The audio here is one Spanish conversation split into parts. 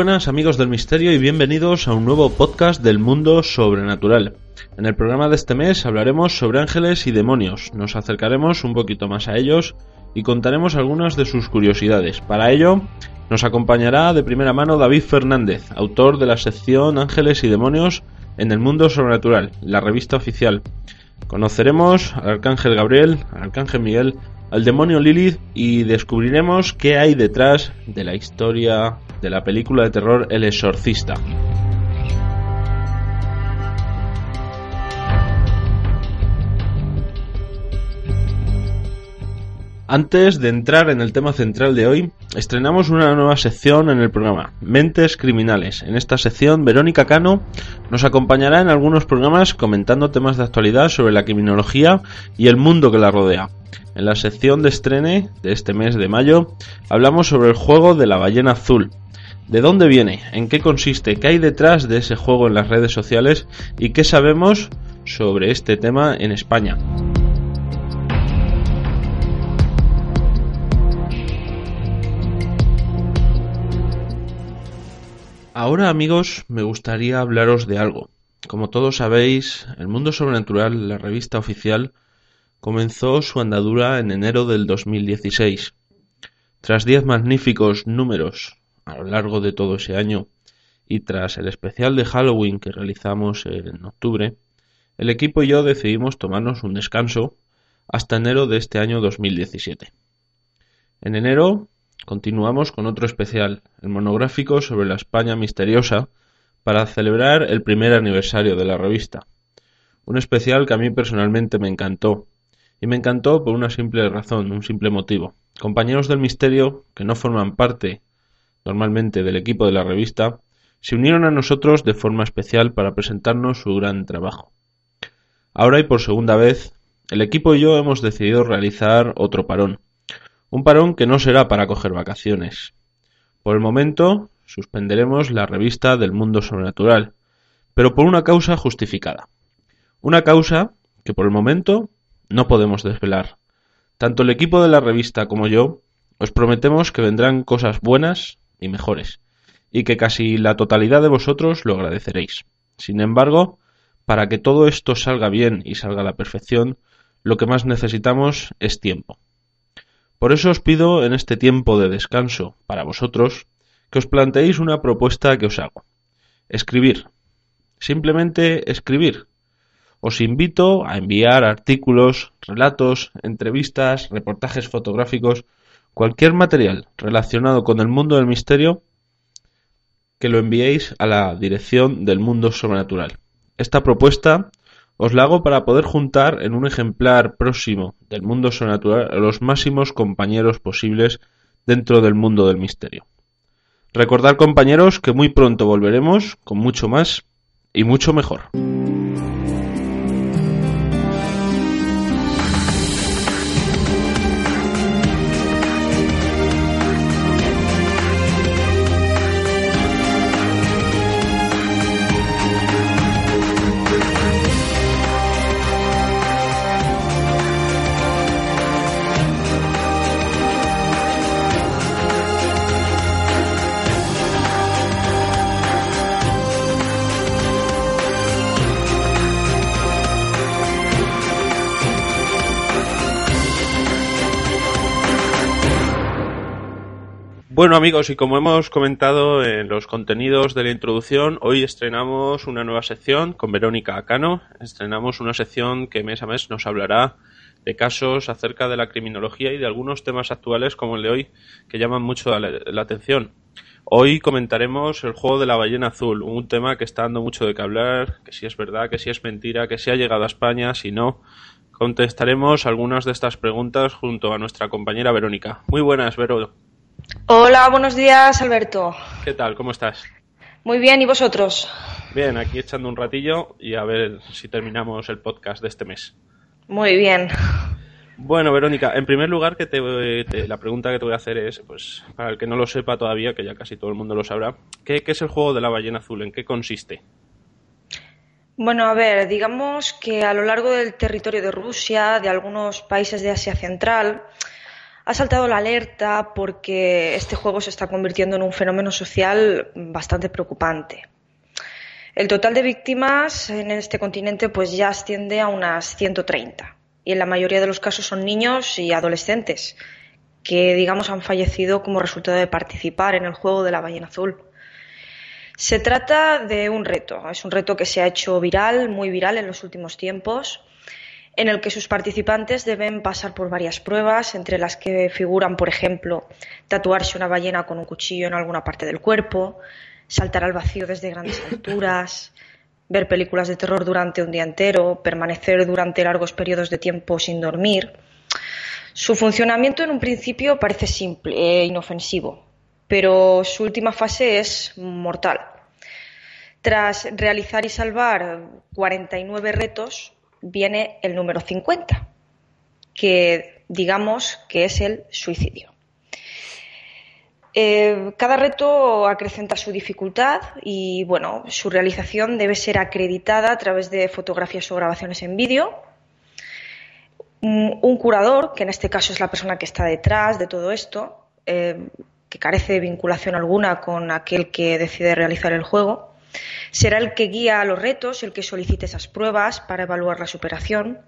Buenas amigos del misterio y bienvenidos a un nuevo podcast del mundo sobrenatural. En el programa de este mes hablaremos sobre ángeles y demonios, nos acercaremos un poquito más a ellos y contaremos algunas de sus curiosidades. Para ello nos acompañará de primera mano David Fernández, autor de la sección Ángeles y Demonios en el mundo sobrenatural, la revista oficial. Conoceremos al arcángel Gabriel, al arcángel Miguel, al demonio Lilith y descubriremos qué hay detrás de la historia de la película de terror El Exorcista. Antes de entrar en el tema central de hoy, estrenamos una nueva sección en el programa, Mentes Criminales. En esta sección, Verónica Cano nos acompañará en algunos programas comentando temas de actualidad sobre la criminología y el mundo que la rodea. En la sección de estrene de este mes de mayo, hablamos sobre el juego de la ballena azul. ¿De dónde viene? ¿En qué consiste? ¿Qué hay detrás de ese juego en las redes sociales? ¿Y qué sabemos sobre este tema en España? Ahora amigos me gustaría hablaros de algo. Como todos sabéis, el mundo sobrenatural, la revista oficial, comenzó su andadura en enero del 2016. Tras diez magníficos números a lo largo de todo ese año y tras el especial de Halloween que realizamos en octubre, el equipo y yo decidimos tomarnos un descanso hasta enero de este año 2017. En enero continuamos con otro especial, el monográfico sobre la España misteriosa, para celebrar el primer aniversario de la revista. Un especial que a mí personalmente me encantó, y me encantó por una simple razón, un simple motivo. Compañeros del misterio, que no forman parte normalmente del equipo de la revista, se unieron a nosotros de forma especial para presentarnos su gran trabajo. Ahora y por segunda vez, el equipo y yo hemos decidido realizar otro parón. Un parón que no será para coger vacaciones. Por el momento, suspenderemos la revista del mundo sobrenatural, pero por una causa justificada. Una causa que por el momento no podemos desvelar. Tanto el equipo de la revista como yo os prometemos que vendrán cosas buenas y mejores, y que casi la totalidad de vosotros lo agradeceréis. Sin embargo, para que todo esto salga bien y salga a la perfección, lo que más necesitamos es tiempo. Por eso os pido en este tiempo de descanso para vosotros que os planteéis una propuesta que os hago. Escribir. Simplemente escribir. Os invito a enviar artículos, relatos, entrevistas, reportajes fotográficos cualquier material relacionado con el mundo del misterio que lo enviéis a la dirección del mundo sobrenatural. Esta propuesta os la hago para poder juntar en un ejemplar próximo del mundo sobrenatural a los máximos compañeros posibles dentro del mundo del misterio. Recordad compañeros que muy pronto volveremos con mucho más y mucho mejor. Bueno amigos, y como hemos comentado en los contenidos de la introducción, hoy estrenamos una nueva sección con Verónica Acano. Estrenamos una sección que mes a mes nos hablará de casos acerca de la criminología y de algunos temas actuales como el de hoy que llaman mucho la, atención. Hoy comentaremos el juego de la ballena azul, un tema que está dando mucho de qué hablar, que si es verdad, que si es mentira, que si ha llegado a España, si no. Contestaremos algunas de estas preguntas junto a nuestra compañera Verónica. Muy buenas, Vero. Hola, buenos días, Alberto. ¿Qué tal? ¿Cómo estás? Muy bien, ¿y vosotros? Bien, aquí echando un ratillo y a ver si terminamos el podcast de este mes. Muy bien. Bueno, Verónica, en primer lugar, que te, la pregunta que te voy a hacer es, pues, para el que no lo sepa todavía, que ya casi todo el mundo lo sabrá, ¿qué, qué es el juego de la ballena azul? ¿En qué consiste? Bueno, a ver, digamos que a lo largo del territorio de Rusia, de algunos países de Asia Central, ha saltado la alerta porque este juego se está convirtiendo en un fenómeno social bastante preocupante. El total de víctimas en este continente pues ya asciende a unas 130 y en la mayoría de los casos son niños y adolescentes que digamos han fallecido como resultado de participar en el juego de la ballena azul. Se trata de un reto, es un reto que se ha hecho viral, muy viral en los últimos tiempos en el que sus participantes deben pasar por varias pruebas, entre las que figuran, por ejemplo, tatuarse una ballena con un cuchillo en alguna parte del cuerpo, saltar al vacío desde grandes alturas, ver películas de terror durante un día entero, permanecer durante largos periodos de tiempo sin dormir. Su funcionamiento en un principio parece simple e inofensivo, pero su última fase es mortal. Tras realizar y salvar 49 retos, viene el número 50, que digamos que es el suicidio. Eh, cada reto acrecenta su dificultad y bueno, su realización debe ser acreditada a través de fotografías o grabaciones en vídeo. Un, curador, que en este caso es la persona que está detrás de todo esto, eh, que carece de vinculación alguna con aquel que decide realizar el juego, Será el que guía los retos, el que solicite esas pruebas para evaluar la superación.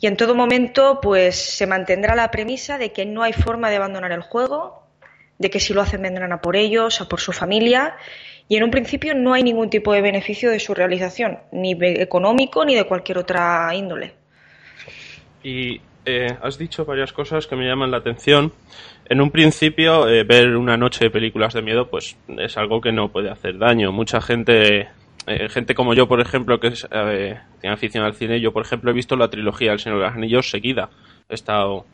Y en todo momento, pues se mantendrá la premisa de que no hay forma de abandonar el juego, de que si lo hacen vendrán a por ellos, a por su familia, y en un principio no hay ningún tipo de beneficio de su realización, ni económico ni de cualquier otra índole. Y eh, has dicho varias cosas que me llaman la atención. En un principio, eh, ver una noche de películas de miedo, pues es algo que no puede hacer daño. Mucha gente, eh, gente como yo, por ejemplo, que tiene afición al cine, yo, por ejemplo, he visto la trilogía del Señor de los seguida. He estado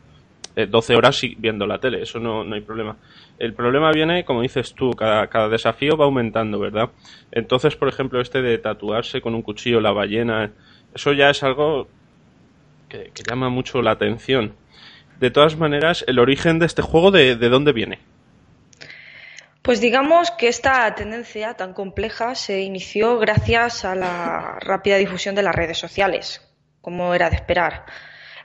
12 horas viendo la tele, eso no, no, hay problema. El problema viene, como dices tú, cada, cada desafío va aumentando, ¿verdad? Entonces, por ejemplo, este de tatuarse con un cuchillo la ballena, eso ya es algo que, llama mucho la atención. De todas maneras, el origen de este juego, ¿de, dónde viene? Pues digamos que esta tendencia tan compleja se inició gracias a la rápida difusión de las redes sociales, como era de esperar.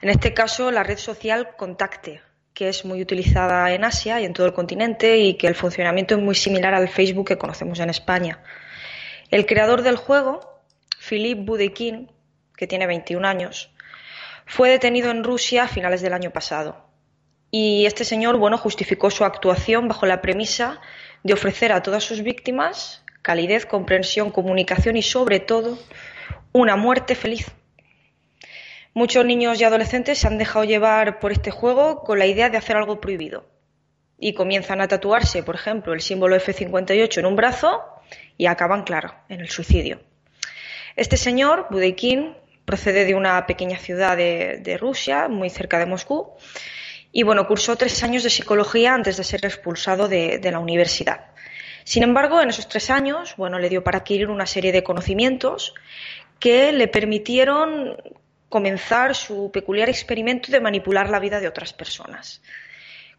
En este caso, la red social Contacte, que es muy utilizada en Asia y en todo el continente y que el funcionamiento es muy similar al Facebook que conocemos en España. El creador del juego, Philippe Boudekin, que tiene 21 años, fue detenido en Rusia a finales del año pasado. Y este señor, bueno, justificó su actuación bajo la premisa de ofrecer a todas sus víctimas calidez, comprensión, comunicación y, sobre todo, una muerte feliz. Muchos niños y adolescentes se han dejado llevar por este juego con la idea de hacer algo prohibido. Y comienzan a tatuarse, por ejemplo, el símbolo F58 en un brazo y acaban, claro, en el suicidio. Este señor, Budeikin, procede de una pequeña ciudad de, Rusia, muy cerca de Moscú, y bueno, cursó tres años de psicología antes de ser expulsado de, la universidad. Sin embargo, en esos tres años, bueno, le dio para adquirir una serie de conocimientos que le permitieron comenzar su peculiar experimento de manipular la vida de otras personas.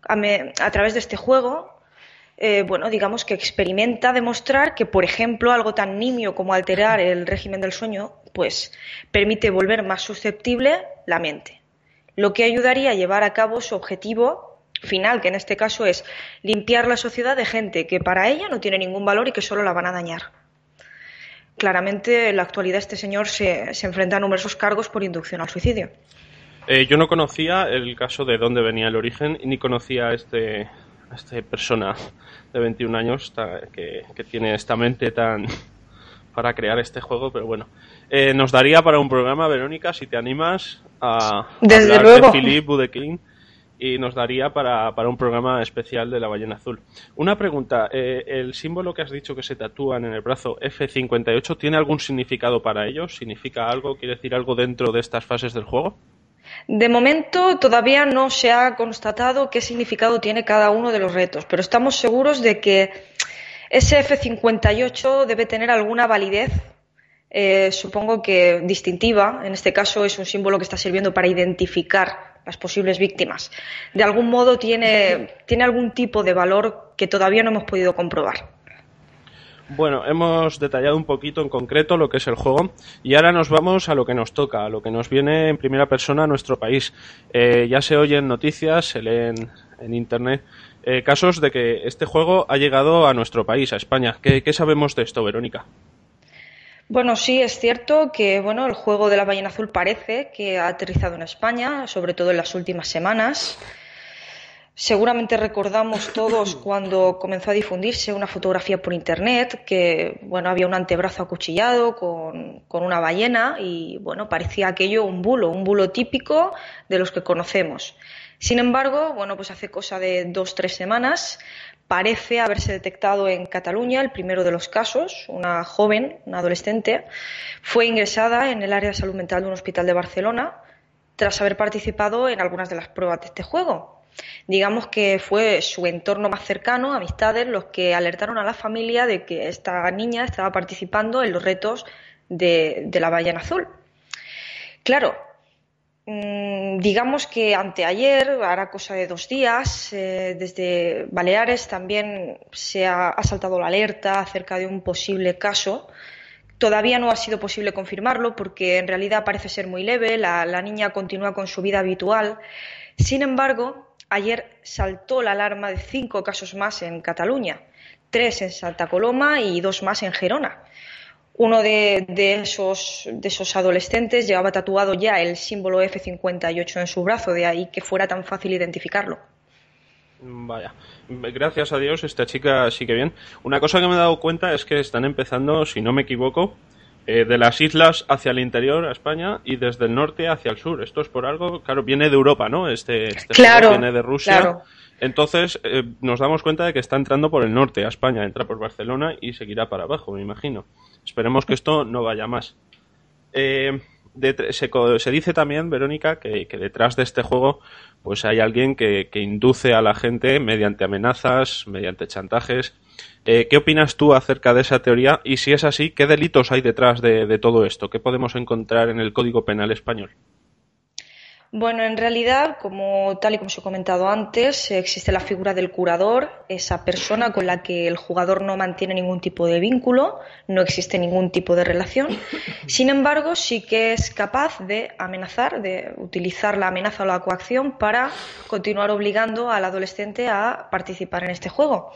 a través de este juego, eh, bueno, digamos que experimenta demostrar que, por ejemplo, algo tan nimio como alterar el régimen del sueño, pues permite volver más susceptible la mente, lo que ayudaría a llevar a cabo su objetivo final, que en este caso es limpiar la sociedad de gente que para ella no tiene ningún valor y que solo la van a dañar. Claramente, en la actualidad, este señor se, enfrenta a numerosos cargos por inducción al suicidio. Eh, yo no conocía el caso de dónde venía el origen ni conocía este, esta persona de 21 años que, tiene esta mente tan para crear este juego, pero bueno. Eh, nos daría para un programa, Verónica, si te animas a Desde hablar de Philippe Budekin y nos daría para, para, un programa especial de la ballena azul. Una pregunta, eh, ¿el símbolo que has dicho que se tatúan en el brazo F58 tiene algún significado para ellos? ¿Significa algo? ¿Quiere decir algo dentro de estas fases del juego? De momento todavía no se ha constatado qué significado tiene cada uno de los retos, pero estamos seguros de que ese F58 debe tener alguna validez eh, supongo que distintiva. En este caso es un símbolo que está sirviendo para identificar las posibles víctimas. De algún modo tiene, tiene algún tipo de valor que todavía no hemos podido comprobar. Bueno, hemos detallado un poquito en concreto lo que es el juego y ahora nos vamos a lo que nos toca, a lo que nos viene en primera persona a nuestro país. Eh, ya se oyen noticias, se leen en Internet eh, casos de que este juego ha llegado a nuestro país, a España. ¿Qué, qué sabemos de esto, Verónica? Bueno, sí, es cierto que bueno, el juego de la ballena azul parece que ha aterrizado en España, sobre todo en las últimas semanas. Seguramente recordamos todos cuando comenzó a difundirse una fotografía por internet que bueno había un antebrazo acuchillado con, con una ballena y bueno parecía aquello un bulo, un bulo típico de los que conocemos. Sin embargo, bueno, pues hace cosa de dos tres semanas parece haberse detectado en Cataluña el primero de los casos. Una joven, una adolescente, fue ingresada en el área de salud mental de un hospital de Barcelona tras haber participado en algunas de las pruebas de este juego. Digamos que fue su entorno más cercano, amistades, los que alertaron a la familia de que esta niña estaba participando en los retos de, de la ballena azul. Claro, digamos que anteayer, hará cosa de dos días, eh, desde Baleares también se ha, saltado la alerta acerca de un posible caso. Todavía no ha sido posible confirmarlo porque en realidad parece ser muy leve, la, la niña continúa con su vida habitual. Sin embargo, ayer saltó la alarma de cinco casos más en Cataluña, tres en Santa Coloma y dos más en Gerona. Uno de, esos, de esos adolescentes llevaba tatuado ya el símbolo F58 en su brazo, de ahí que fuera tan fácil identificarlo. Vaya, gracias a Dios esta chica sigue bien. Una cosa que me he dado cuenta es que están empezando, si no me equivoco, eh, de las islas hacia el interior a España y desde el norte hacia el sur. Esto es por algo, claro, viene de Europa, ¿no? Este, este claro, viene de Rusia. Entonces eh, nos damos cuenta de que está entrando por el norte a España, entra por Barcelona y seguirá para abajo, me imagino. Esperemos que esto no vaya más. Eh, se, dice también, Verónica, que, detrás de este juego pues hay alguien que, induce a la gente mediante amenazas, mediante chantajes. Eh, ¿Qué opinas tú acerca de esa teoría? Y si es así, ¿qué delitos hay detrás de todo esto? ¿Qué podemos encontrar en el Código Penal español? Bueno, en realidad, como tal y como os he comentado antes, existe la figura del curador, esa persona con la que el jugador no mantiene ningún tipo de vínculo, no existe ningún tipo de relación. Sin embargo, sí que es capaz de amenazar, de utilizar la amenaza o la coacción para continuar obligando al adolescente a participar en este juego.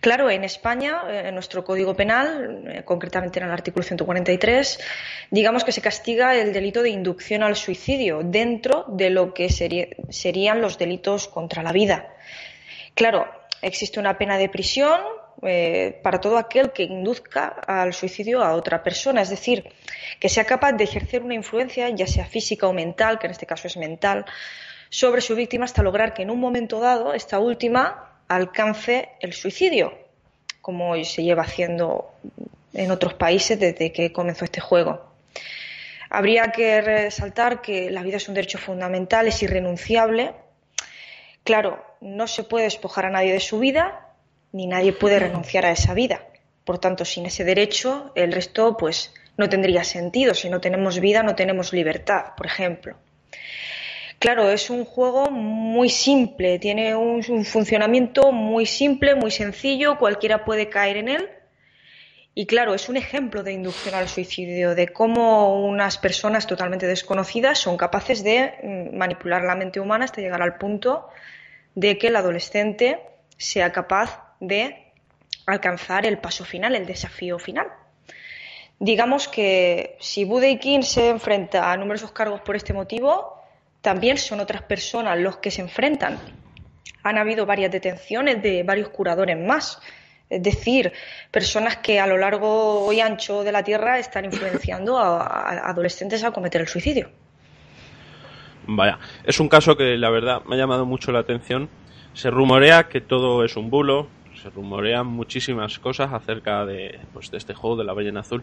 Claro, en España, eh, en nuestro Código Penal, eh, concretamente en el artículo 143, digamos que se castiga el delito de inducción al suicidio dentro de lo que serían los delitos contra la vida. Claro, existe una pena de prisión eh, para todo aquel que induzca al suicidio a otra persona, es decir, que sea capaz de ejercer una influencia, ya sea física o mental, que en este caso es mental, sobre su víctima hasta lograr que en un momento dado esta última alcance el suicidio, como se lleva haciendo en otros países desde que comenzó este juego. Habría que resaltar que la vida es un derecho fundamental, es irrenunciable. Claro, no se puede despojar a nadie de su vida, ni nadie puede renunciar a esa vida. Por tanto, sin ese derecho, el resto pues no tendría sentido. Si no tenemos vida, no tenemos libertad, por ejemplo. Claro, es un juego muy simple, tiene un, funcionamiento muy simple, muy sencillo, cualquiera puede caer en él y claro, es un ejemplo de inducción al suicidio, de cómo unas personas totalmente desconocidas son capaces de mm, manipular la mente humana hasta llegar al punto de que el adolescente sea capaz de alcanzar el paso final, el desafío final. Digamos que si Budekin se enfrenta a numerosos cargos por este motivo, también son otras personas los que se enfrentan han habido varias detenciones de varios curadores más. Es decir, personas que a lo largo y ancho de la Tierra están influenciando a, adolescentes a cometer el suicidio. Vaya, es un caso que la verdad me ha llamado mucho la atención. Se rumorea que todo es un bulo, se rumorean muchísimas cosas acerca de, pues, de este juego de la ballena azul.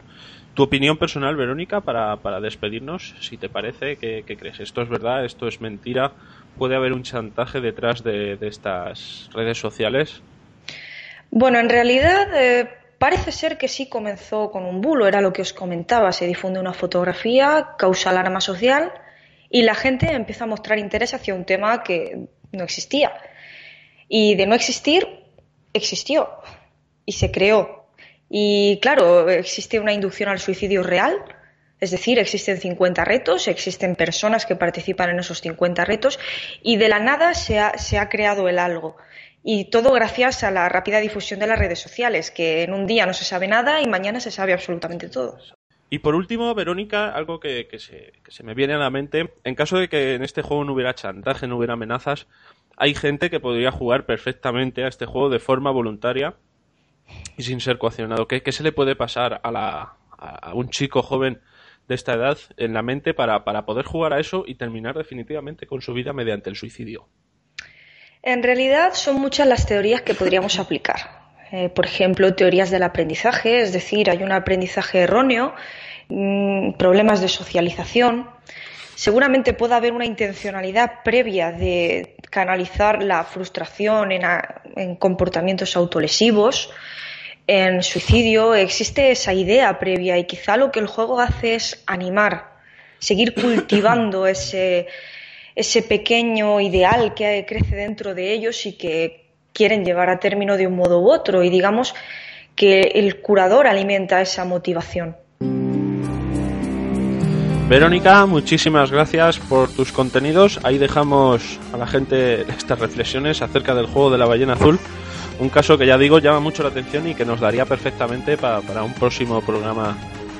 Tu opinión personal, Verónica, para, para despedirnos, si te parece, ¿qué, crees? ¿Esto es verdad? ¿Esto es mentira? ¿Puede haber un chantaje detrás de, de estas redes sociales? Bueno, en realidad eh, parece ser que sí comenzó con un bulo, era lo que os comentaba. Se difunde una fotografía, causa alarma social y la gente empieza a mostrar interés hacia un tema que no existía. Y de no existir, existió y se creó. Y claro, existe una inducción al suicidio real, es decir, existen 50 retos, existen personas que participan en esos 50 retos y de la nada se ha, se ha creado el algo. Y todo gracias a la rápida difusión de las redes sociales, que en un día no se sabe nada y mañana se sabe absolutamente todo. Y por último, Verónica, algo que, se, me viene a la mente, en caso de que en este juego no hubiera chantaje, no hubiera amenazas, hay gente que podría jugar perfectamente a este juego de forma voluntaria y sin ser coaccionado. ¿Qué, se le puede pasar a, la, un chico joven de esta edad en la mente para poder jugar a eso y terminar definitivamente con su vida mediante el suicidio? En realidad son muchas las teorías que podríamos aplicar. Eh, por ejemplo, teorías del aprendizaje, es decir, hay un aprendizaje erróneo, mm, problemas de socialización. Seguramente puede haber una intencionalidad previa de canalizar la frustración en comportamientos autolesivos, en suicidio. Existe esa idea previa y quizá lo que el juego hace es animar, seguir cultivando ese ese pequeño ideal que crece dentro de ellos y que quieren llevar a término de un modo u otro. Y digamos que el curador alimenta esa motivación. Verónica, muchísimas gracias por tus contenidos. Ahí dejamos a la gente estas reflexiones acerca del juego de la ballena azul. Un caso que ya digo llama mucho la atención y que nos daría perfectamente para, para un próximo programa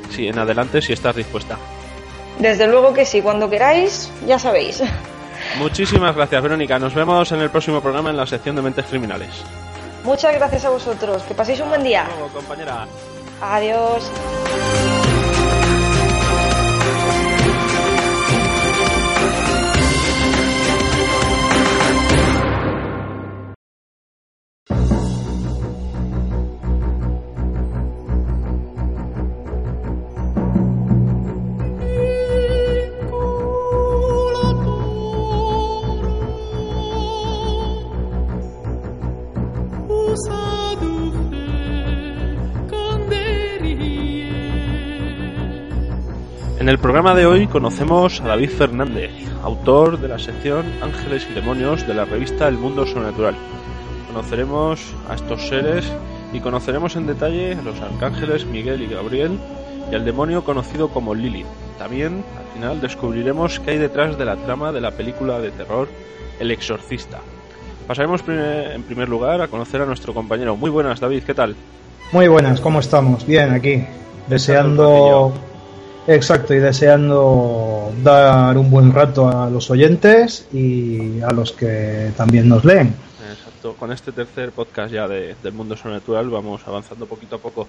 si en adelante si estás dispuesta. Desde luego que sí, cuando queráis, ya sabéis. Muchísimas gracias, Verónica. Nos vemos en el próximo programa en la sección de Mentes Criminales. Muchas gracias a vosotros. Que paséis un buen día. compañera. Adiós. En el programa de hoy conocemos a David Fernández, autor de la sección Ángeles y Demonios de la revista El Mundo Sobrenatural. Conoceremos a estos seres y conoceremos en detalle a los arcángeles Miguel y Gabriel y al demonio conocido como Lili. También, al final, descubriremos qué hay detrás de la trama de la película de terror El Exorcista. Pasaremos en primer lugar a conocer a nuestro compañero. Muy buenas, David, ¿qué tal? Muy buenas, ¿cómo estamos? Bien, aquí, deseando Exacto, y deseando dar un buen rato a los oyentes y a los que también nos leen. Exacto, con este tercer podcast ya de, del mundo sobrenatural vamos avanzando poquito a poco.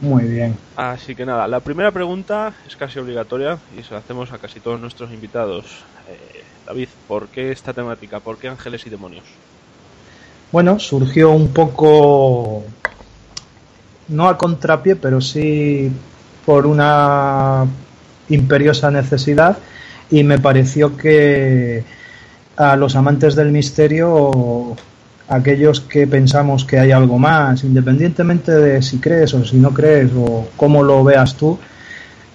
Muy bien. Así que nada, la primera pregunta es casi obligatoria y se la hacemos a casi todos nuestros invitados. Eh, David, ¿por qué esta temática? ¿Por qué ángeles y demonios? Bueno, surgió un poco, no a contrapié, pero sí por una imperiosa necesidad y me pareció que a los amantes del misterio, aquellos que pensamos que hay algo más, independientemente de si crees o si no crees o cómo lo veas tú,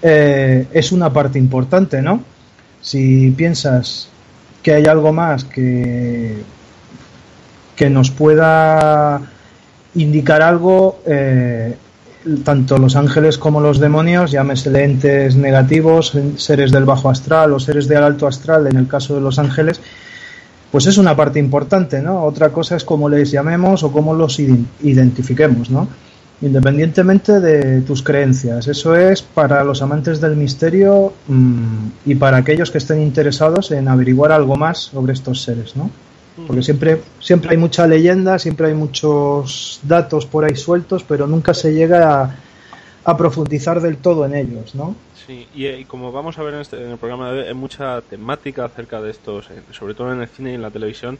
eh, es una parte importante, ¿no? Si piensas que hay algo más que, que nos pueda indicar algo, eh, tanto los ángeles como los demonios, llámese entes negativos, seres del bajo astral o seres del alto astral, en el caso de los ángeles, pues es una parte importante, ¿no? Otra cosa es cómo les llamemos o cómo los identifiquemos, ¿no? Independientemente de tus creencias. Eso es para los amantes del misterio mm, y para aquellos que estén interesados en averiguar algo más sobre estos seres, ¿no? Porque siempre, siempre hay mucha leyenda, siempre hay muchos datos por ahí sueltos, pero nunca se llega a, a profundizar del todo en ellos, ¿no? Sí, y, como vamos a ver en, este, en el programa de hoy, hay mucha temática acerca de estos, sobre todo en el cine y en la televisión.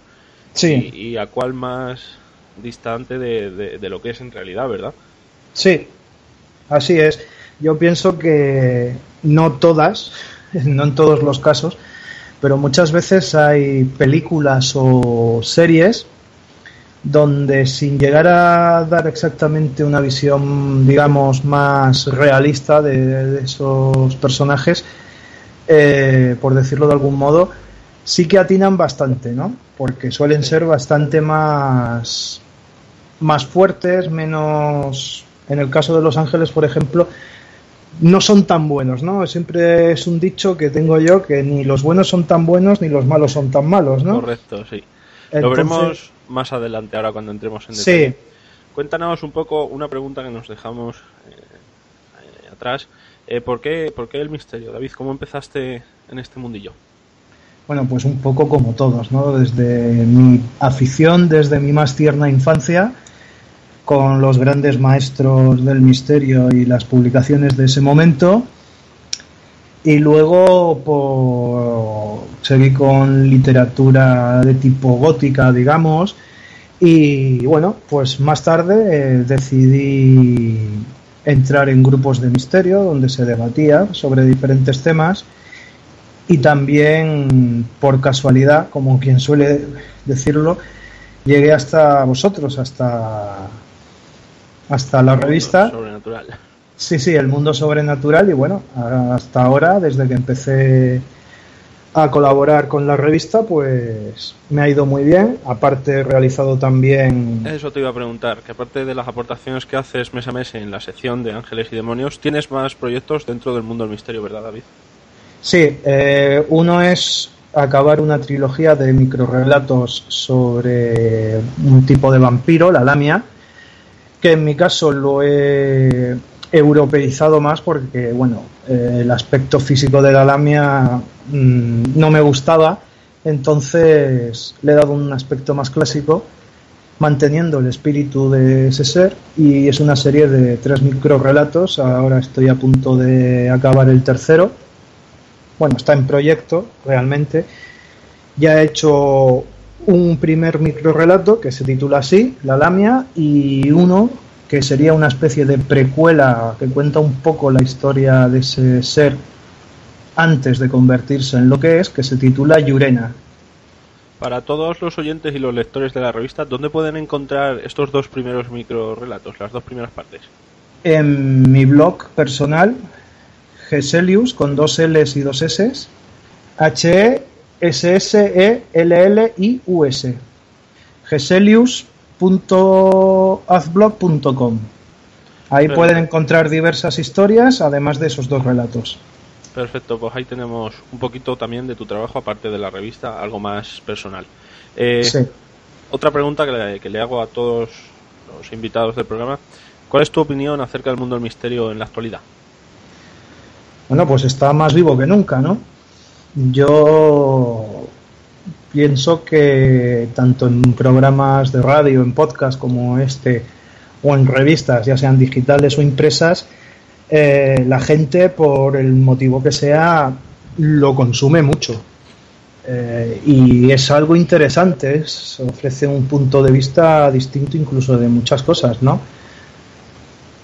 Sí. Y, a cuál más distante de, de, lo que es en realidad, ¿verdad? Sí, así es. Yo pienso que no todas, no en todos los casos, pero muchas veces hay películas o series donde sin llegar a dar exactamente una visión, digamos, más realista de, esos personajes, eh, por decirlo de algún modo, sí que atinan bastante, ¿no? Porque suelen ser bastante más, más fuertes, menos... En el caso de Los Ángeles, por ejemplo, no son tan buenos, ¿no? Siempre es un dicho que tengo yo que ni los buenos son tan buenos ni los malos son tan malos, ¿no? Correcto, sí. Lo veremos más adelante ahora cuando entremos en detalle. Sí. Cuéntanos un poco una pregunta que nos dejamos eh, eh, atrás. Eh, ¿por, qué, ¿Por qué el misterio, David? ¿Cómo empezaste en este mundillo? Bueno, pues un poco como todos, ¿no? Desde mi afición, desde mi más tierna infancia, con los grandes maestros del misterio y las publicaciones de ese momento. Y luego por, seguí con literatura de tipo gótica, digamos. Y bueno, pues más tarde eh, decidí entrar en grupos de misterio donde se debatía sobre diferentes temas y también por casualidad, como quien suele decirlo, llegué hasta vosotros, hasta hasta la revista. Sobrenatural. Sí, sí, el mundo sobrenatural y bueno, hasta ahora, desde que empecé a colaborar con la revista, pues me ha ido muy bien. Aparte he realizado también... Eso te iba a preguntar, que aparte de las aportaciones que haces mes a mes en la sección de Ángeles y Demonios, ¿tienes más proyectos dentro del mundo del misterio, verdad, David? Sí, eh, uno es acabar una trilogía de microrelatos sobre un tipo de vampiro, la lamia, que en mi caso lo he europeizado más porque, bueno, eh, el aspecto físico de la lamia mm, no me gustaba, entonces le he dado un aspecto más clásico, manteniendo el espíritu de ese ser, y es una serie de tres microrelatos, ahora estoy a punto de acabar el tercero, bueno, está en proyecto realmente, ya he hecho un primer microrelato que se titula así, La Lamia, y uno que sería una especie de precuela que cuenta un poco la historia de ese ser antes de convertirse en lo que es, que se titula Yurena. Para todos los oyentes y los lectores de la revista, ¿dónde pueden encontrar estos dos primeros microrelatos, las dos primeras partes? En mi blog personal, Geselius, con dos L's y dos S, H S-S-E-L-L-I-U-S. Geselius.azblog.com. Ahí pueden encontrar diversas historias, además de esos dos relatos. Perfecto, pues ahí tenemos un poquito también de tu trabajo, aparte de la revista, algo más personal. Eh, otra pregunta que le, que le hago a todos los invitados del programa. ¿Cuál es tu opinión acerca del mundo del misterio en la actualidad? Bueno, pues está más vivo que nunca, ¿no? Yo pienso que tanto en programas de radio, en podcast como este, o en revistas, ya sean digitales o impresas, eh, la gente, por el motivo que sea, lo consume mucho. Eh, y es algo interesante, ofrece un punto de vista distinto incluso de muchas cosas, ¿no?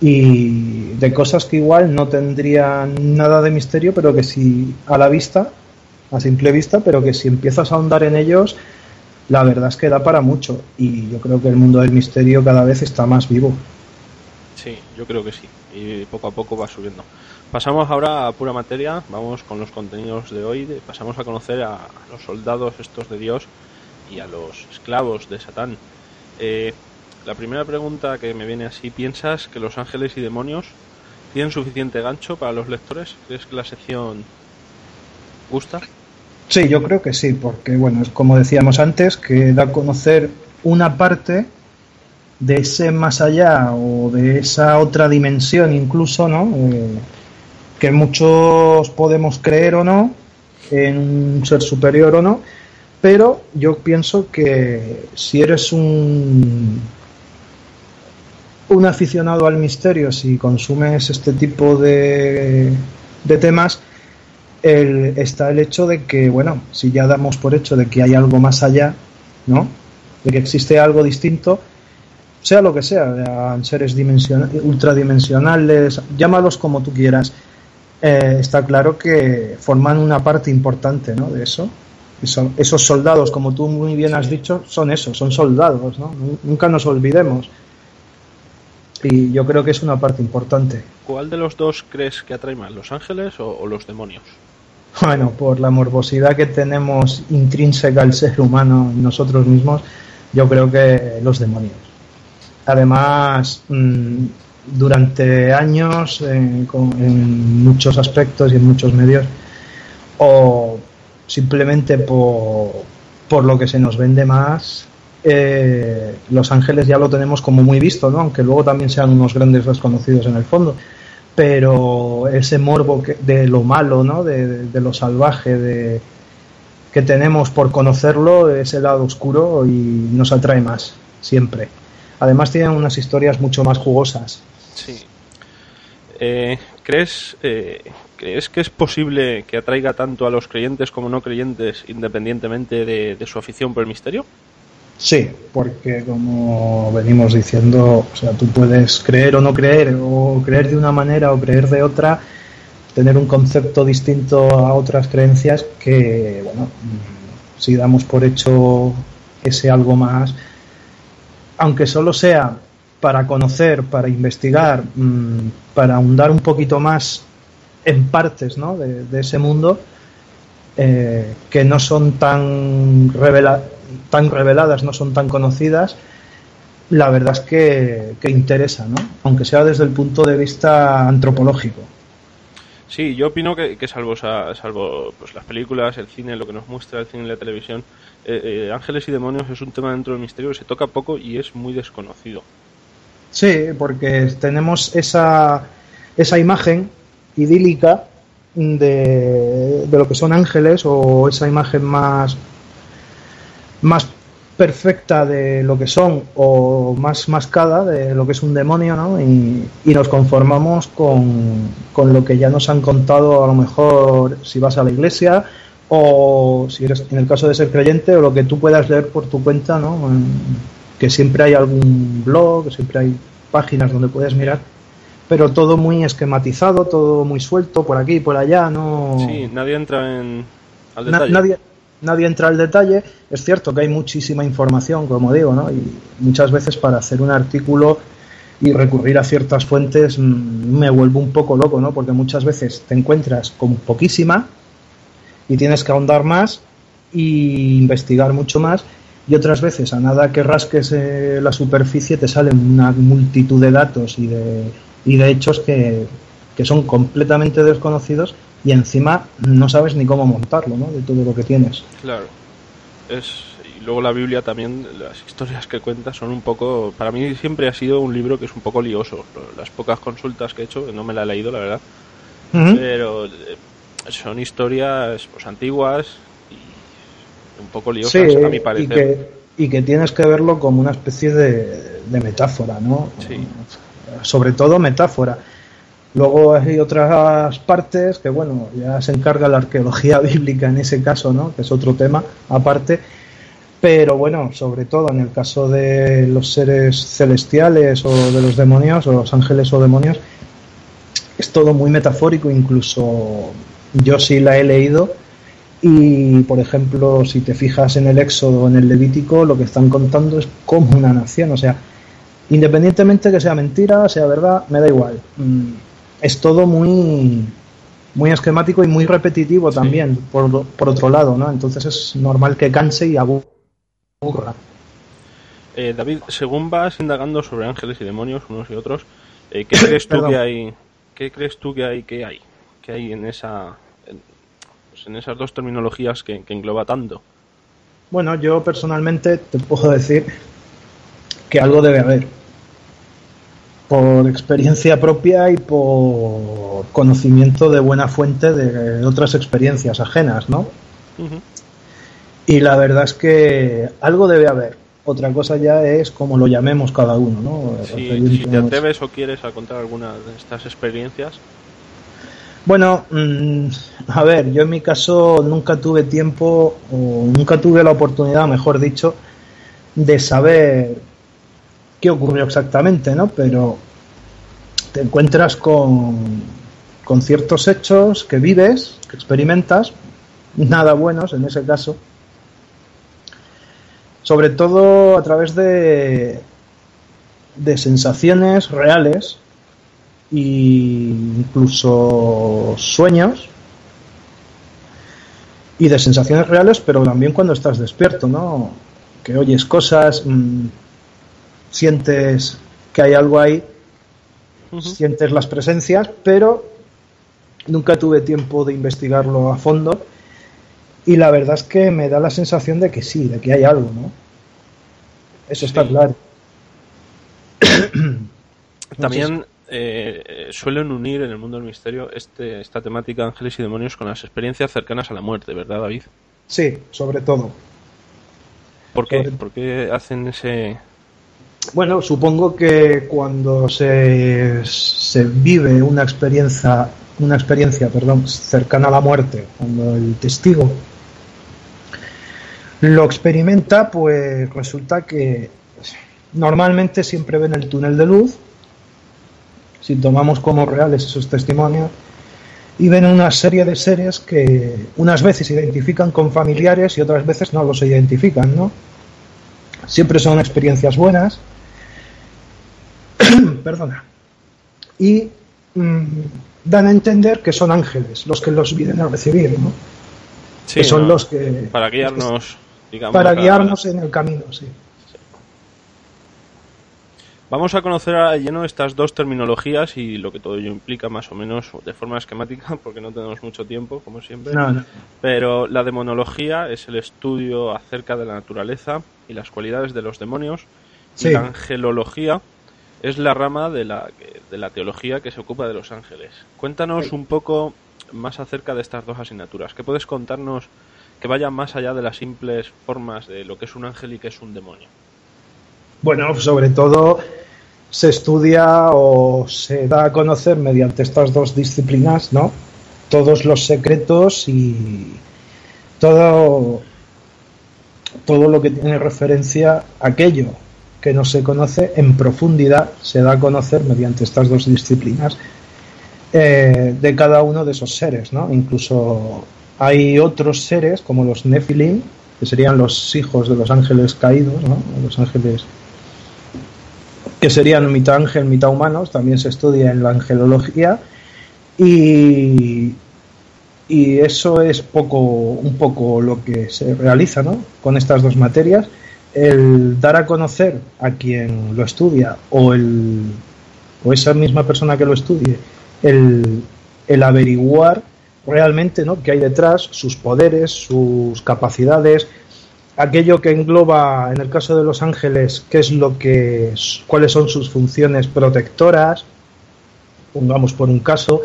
Y de cosas que igual no tendrían nada de misterio, pero que si a la vista a simple vista, pero que si empiezas a ahondar en ellos, la verdad es que da para mucho. Y yo creo que el mundo del misterio cada vez está más vivo. Sí, yo creo que sí. Y poco a poco va subiendo. Pasamos ahora a pura materia, vamos con los contenidos de hoy. Pasamos a conocer a los soldados estos de Dios y a los esclavos de Satán. Eh, la primera pregunta que me viene así, ¿piensas que los ángeles y demonios tienen suficiente gancho para los lectores? ¿Crees que la sección gusta? Sí, yo creo que sí, porque bueno, es como decíamos antes, que da a conocer una parte de ese más allá o de esa otra dimensión incluso, ¿no? Eh, que muchos podemos creer o no en un ser superior o no, pero yo pienso que si eres un un aficionado al misterio, si consumes este tipo de, de temas, está el hecho de que, bueno, si ya damos por hecho de que hay algo más allá, ¿no? De que existe algo distinto, sea lo que sea, seres ultradimensionales, llámalos como tú quieras, eh, está claro que forman una parte importante ¿no? de eso. esos soldados, como tú muy bien has dicho, son esos, son soldados, ¿no? Nunca nos olvidemos. Y yo creo que es una parte importante. ¿Cuál de los dos crees que atrae más, los ángeles o los demonios? Bueno, por la morbosidad que tenemos intrínseca al ser humano y nosotros mismos, yo creo que los demonios. Además, mm, durante años, en muchos aspectos y en muchos medios, o simplemente por, lo que se nos vende más, eh, Los Ángeles ya lo tenemos como muy visto, ¿no? aunque luego también sean unos grandes desconocidos en el fondo pero ese morbo de lo malo, ¿no? de, lo salvaje, de, que tenemos por conocerlo, ese lado oscuro y nos atrae más, siempre. Además tienen unas historias mucho más jugosas. Sí. Eh, ¿crees, eh, ¿Crees que es posible que atraiga tanto a los creyentes como no creyentes independientemente de su afición por el misterio? Sí, porque como venimos diciendo, o sea, tú puedes creer o no creer, o creer de una manera o creer de otra, tener un concepto distinto a otras creencias que, bueno, si damos por hecho ese algo más, aunque solo sea para conocer, para investigar, mm, para ahondar un poquito más en partes ¿no? de, ese mundo, eh, que no son tan reveladas tan reveladas, no son tan conocidas, la verdad es que, que interesa, ¿no? aunque sea desde el punto de vista antropológico. Sí, yo opino que, salvo, salvo pues, las películas, el cine, lo que nos muestra el cine y la televisión, eh, eh, Ángeles y Demonios es un tema dentro del misterio que se toca poco y es muy desconocido. Sí, porque tenemos esa, esa imagen idílica de, de lo que son ángeles o esa imagen más más perfecta de lo que son o más mascada de lo que es un demonio, ¿no? Y, nos conformamos con, con, lo que ya nos han contado a lo mejor si vas a la iglesia o si eres en el caso de ser creyente o lo que tú puedas leer por tu cuenta, ¿no? Que siempre hay algún blog, siempre hay páginas donde puedes mirar, pero todo muy esquematizado, todo muy suelto por aquí y por allá, ¿no? Sí, nadie entra en al detalle. nadie nadie entra al detalle. Es cierto que hay muchísima información, como digo, ¿no? Y muchas veces para hacer un artículo y recurrir a ciertas fuentes mm, me vuelvo un poco loco, ¿no? Porque muchas veces te encuentras con poquísima y tienes que ahondar más y investigar mucho más y otras veces a nada que rasques eh, la superficie te salen una multitud de datos y de, y de hechos que, que son completamente desconocidos y encima no sabes ni cómo montarlo, ¿no? De todo lo que tienes. Claro. Es, y luego la Biblia también, las historias que cuenta son un poco, para mí siempre ha sido un libro que es un poco lioso. Las pocas consultas que he hecho, no me la he leído, la verdad, pero eh, son historias pues antiguas y un poco liosas a mi parecer. Y que, y que tienes que verlo como una especie de, de metáfora, ¿no? Sí. Sobre todo metáfora Luego hay otras partes que, bueno, ya se encarga la arqueología bíblica en ese caso, ¿no? Que es otro tema aparte. Pero bueno, sobre todo en el caso de los seres celestiales o de los demonios, o los ángeles o demonios, es todo muy metafórico, incluso yo sí la he leído. Y, por ejemplo, si te fijas en el Éxodo o en el Levítico, lo que están contando es como una nación. O sea, independientemente que sea mentira, sea verdad, me da igual. Es todo muy muy esquemático y muy repetitivo también, por, por, otro lado, ¿no? Entonces es normal que canse y aburra. Eh, David, según vas indagando sobre ángeles y demonios, unos y otros, eh, ¿qué crees tú que hay? ¿Qué crees tú que hay? ¿Qué hay? ¿Qué hay en esa, en, pues en esas dos terminologías que, que engloba tanto? Bueno, yo personalmente te puedo decir que algo debe haber por experiencia propia y por conocimiento de buena fuente de otras experiencias ajenas, ¿no? Y la verdad es que algo debe haber. Otra cosa ya es como lo llamemos cada uno, ¿no? si te atreves o quieres a contar alguna de estas experiencias. Bueno, mm, a ver, yo en mi caso nunca tuve tiempo o nunca tuve la oportunidad, mejor dicho, de saber qué ocurrió exactamente, ¿no? Pero te encuentras con, con ciertos hechos que vives, que experimentas, nada buenos en ese caso, sobre todo a través de, de sensaciones reales e incluso sueños y de sensaciones reales, pero también cuando estás despierto, ¿no? Que oyes cosas, mm, sientes que hay algo ahí, sientes las presencias, pero nunca tuve tiempo de investigarlo a fondo y la verdad es que me da la sensación de que sí, de que hay algo, ¿no? Eso está claro. También eh, suelen unir en el mundo del misterio este, esta temática de ángeles y demonios con las experiencias cercanas a la muerte, ¿verdad, David? Sí, sobre todo. ¿Por qué? ¿Por qué hacen ese...? Bueno, supongo que cuando se, se vive una experiencia, una experiencia, perdón, cercana a la muerte, cuando el testigo lo experimenta, pues resulta que normalmente siempre ven el túnel de luz, si tomamos como reales esos testimonios, y ven una serie de seres que unas veces se identifican con familiares y otras veces no los identifican, ¿no? Siempre son experiencias buenas. Perdona. Y mm, dan a entender que son ángeles los que los vienen a recibir, ¿no? que son los que... Para guiarnos para guiarnos en el camino, sí. Vamos a conocer a lleno estas dos terminologías y lo que todo ello implica más o menos de forma esquemática, porque no tenemos mucho tiempo, como siempre. Pero la demonología es el estudio acerca de la naturaleza y las cualidades de los demonios. Y la angelología es la rama de la, de la teología que se ocupa de los ángeles. Cuéntanos un poco más acerca de estas dos asignaturas. ¿Qué puedes contarnos que vaya más allá de las simples formas de lo que es un ángel y que es un demonio. Bueno, sobre todo se estudia o se da a conocer mediante estas dos disciplinas, ¿no? Todos los secretos y todo, todo lo que tiene referencia a aquello que no se conoce en profundidad se da a conocer mediante estas dos disciplinas eh, de cada uno de esos seres, ¿no? Incluso hay otros seres como los Nephilim, que serían los hijos de los ángeles caídos, ¿no? los ángeles que serían mitad ángel, mitad humanos, también se estudia en la angelología y, y eso es poco, un poco lo que se realiza ¿no? con estas dos materias, el dar a conocer a quien lo estudia o, el, o esa misma persona que lo estudie, el, averiguar realmente ¿no? que hay detrás, sus poderes, sus capacidades, aquello que engloba, en el caso de los ángeles, qué es lo que, cuáles son sus funciones protectoras, pongamos por un caso,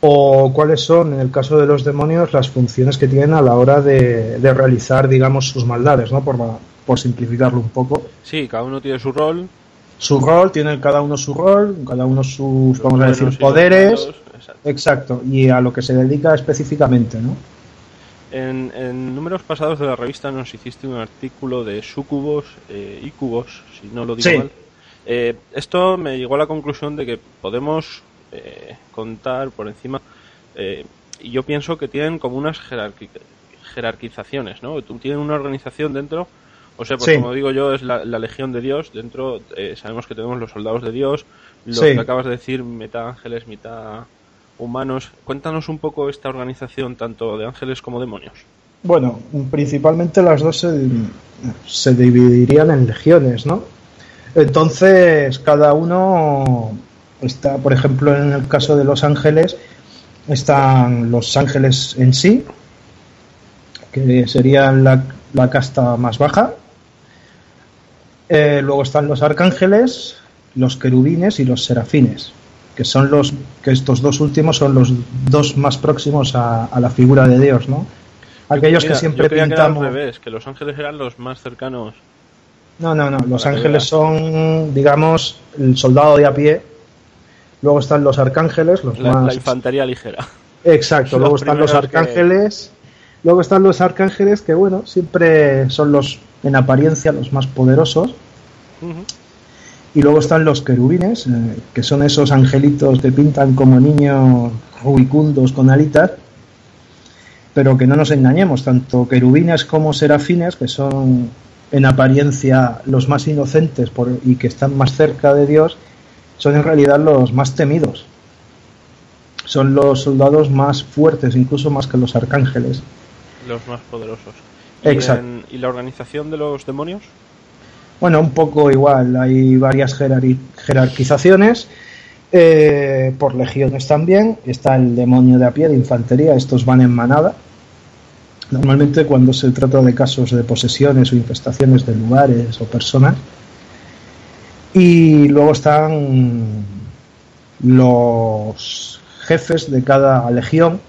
o cuáles son, en el caso de los demonios, las funciones que tienen a la hora de, realizar, digamos, sus maldades, ¿no? Por, por simplificarlo un poco. Sí, cada uno tiene su rol. Su rol, tiene cada uno su rol, cada uno sus, vamos a decir, poderes. Exacto. y a lo que se dedica específicamente, ¿no? En, números pasados de la revista nos hiciste un artículo de sucubos eh, y cubos, si no lo digo mal. Eh, esto me llegó a la conclusión de que podemos eh, contar por encima, y yo pienso que tienen como unas jerarquizaciones, ¿no? Tienen una organización dentro, o sea, pues como digo yo, es la, legión de Dios, dentro sabemos que tenemos los soldados de Dios, lo que acabas de decir, mitad ángeles, mitad humanos. Cuéntanos un poco esta organización tanto de ángeles como demonios. Bueno, principalmente las dos se, dividirían en legiones, ¿no? Entonces, cada uno está, por ejemplo, en el caso de los ángeles, están los ángeles en sí, que serían la, casta más baja. Eh, luego están los arcángeles, los querubines y los serafines que son los que estos dos últimos son los dos más próximos a, la figura de Dios, ¿no? aquellos que siempre pintamos. al revés, que los ángeles eran los más cercanos. No, no, no. Los ángeles son, digamos, el soldado de a pie. Luego están los arcángeles, los la, más. La infantería ligera. Exacto. luego están los arcángeles. Luego están los arcángeles que, bueno, siempre son los, en apariencia, los más poderosos. Y luego están los querubines, eh, que son esos angelitos que pintan como niños rubicundos con alitas. Pero que no nos engañemos, tanto querubines como serafines, que son en apariencia los más inocentes por, y que están más cerca de Dios, son en realidad los más temidos. Son los soldados más fuertes, incluso más que los arcángeles. Los más poderosos. ¿Y, Exacto. ¿Y la organización de los demonios? Bueno, un poco igual. Hay varias jerarquizaciones. Eh, por legiones también. Está el demonio de a pie de infantería. Estos van en manada. Normalmente cuando se trata de casos de posesiones o infestaciones de lugares o personas. Y luego están los jefes de cada legión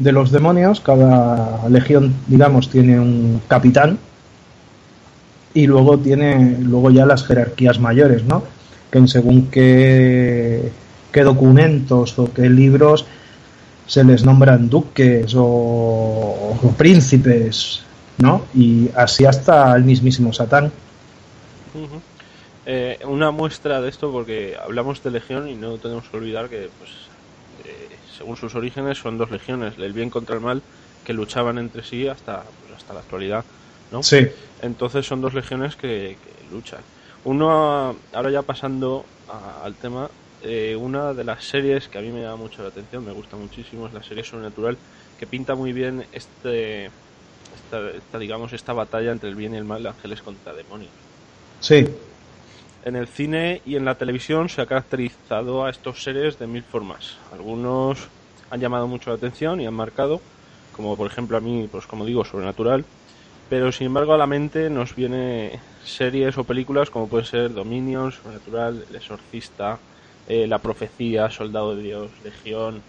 de los demonios. Cada legión, digamos, tiene un capitán. Y luego tiene luego ya las jerarquías mayores, ¿no? Que según qué, qué documentos o qué libros se les nombran duques o, príncipes, ¿no? Y así hasta el mismísimo Satán. Eh, una muestra de esto, porque hablamos de legión y no tenemos que olvidar que, pues, según sus orígenes, son dos legiones, el bien contra el mal, que luchaban entre sí hasta, pues, hasta la actualidad, ¿no? Sí. Entonces son dos legiones que, que luchan. Uno, ahora ya pasando a, al tema, eh, una de las series que a mí me llama mucho la atención, me gusta muchísimo, es la serie Sobrenatural, que pinta muy bien este, esta, esta, digamos, esta batalla entre el bien y el mal, ángeles contra demonios. Sí. En el cine y en la televisión se ha caracterizado a estos seres de mil formas. Algunos han llamado mucho la atención y han marcado, como por ejemplo a mí, pues como digo, Sobrenatural, pero sin embargo a la mente nos viene series o películas como puede ser Dominion, Sobrenatural, El Exorcista, eh, La Profecía, Soldado de Dios, Legión.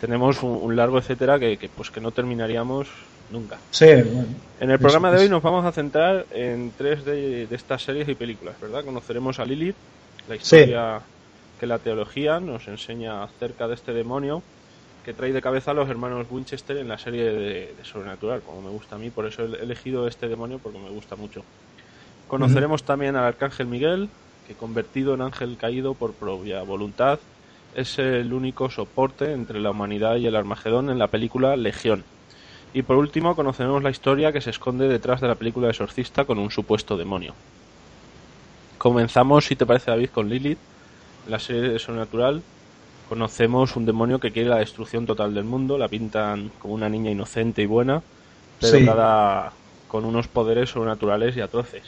Tenemos un, un largo etcétera que, que, pues que no terminaríamos nunca. Sí, bueno, en el programa de hoy nos vamos a centrar en tres de, de estas series y películas, ¿verdad? Conoceremos a Lilith, la historia sí. que la teología nos enseña acerca de este demonio que trae de cabeza a los hermanos Winchester en la serie de, de Sobrenatural, como me gusta a mí, por eso he elegido este demonio porque me gusta mucho. Conoceremos uh -huh. también al arcángel Miguel, que convertido en ángel caído por propia voluntad, es el único soporte entre la humanidad y el Armagedón en la película Legión. Y por último conoceremos la historia que se esconde detrás de la película de Exorcista con un supuesto demonio. Comenzamos, si te parece David, con Lilith, la serie de Sobrenatural. Conocemos un demonio que quiere la destrucción total del mundo, la pintan como una niña inocente y buena, pero sí. cada con unos poderes sobrenaturales y atroces.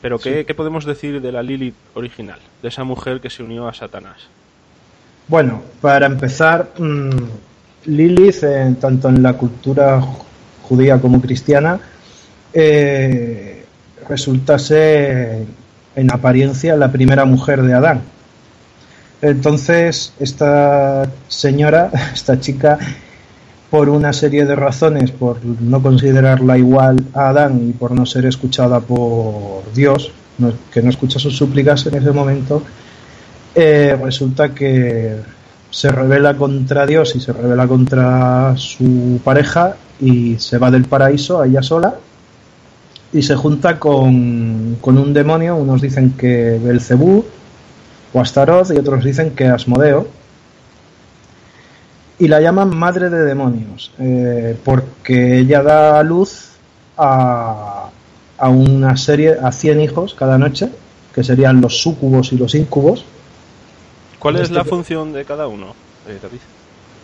Pero ¿qué, sí. ¿qué, podemos decir de la Lilith original? De esa mujer que se unió a Satanás. Bueno, para empezar, mmm, Lilith, eh, tanto en la cultura judía como cristiana, eh, resulta ser en apariencia la primera mujer de Adán. Entonces, esta señora, esta chica, por una serie de razones, por no considerarla igual a Adán y por no ser escuchada por Dios, que no escucha sus súplicas en ese momento, eh, resulta que se revela contra Dios y se revela contra su pareja y se va del paraíso a ella sola y se junta con, con un demonio, unos dicen que Belcebú o Astaroth y otros dicen que Asmodeo. Y la llaman madre de demonios eh, porque ella da luz a, a una serie, a 100 hijos cada noche que serían los súcubos y los incubos ¿Cuál es este la función de cada uno, eh, David?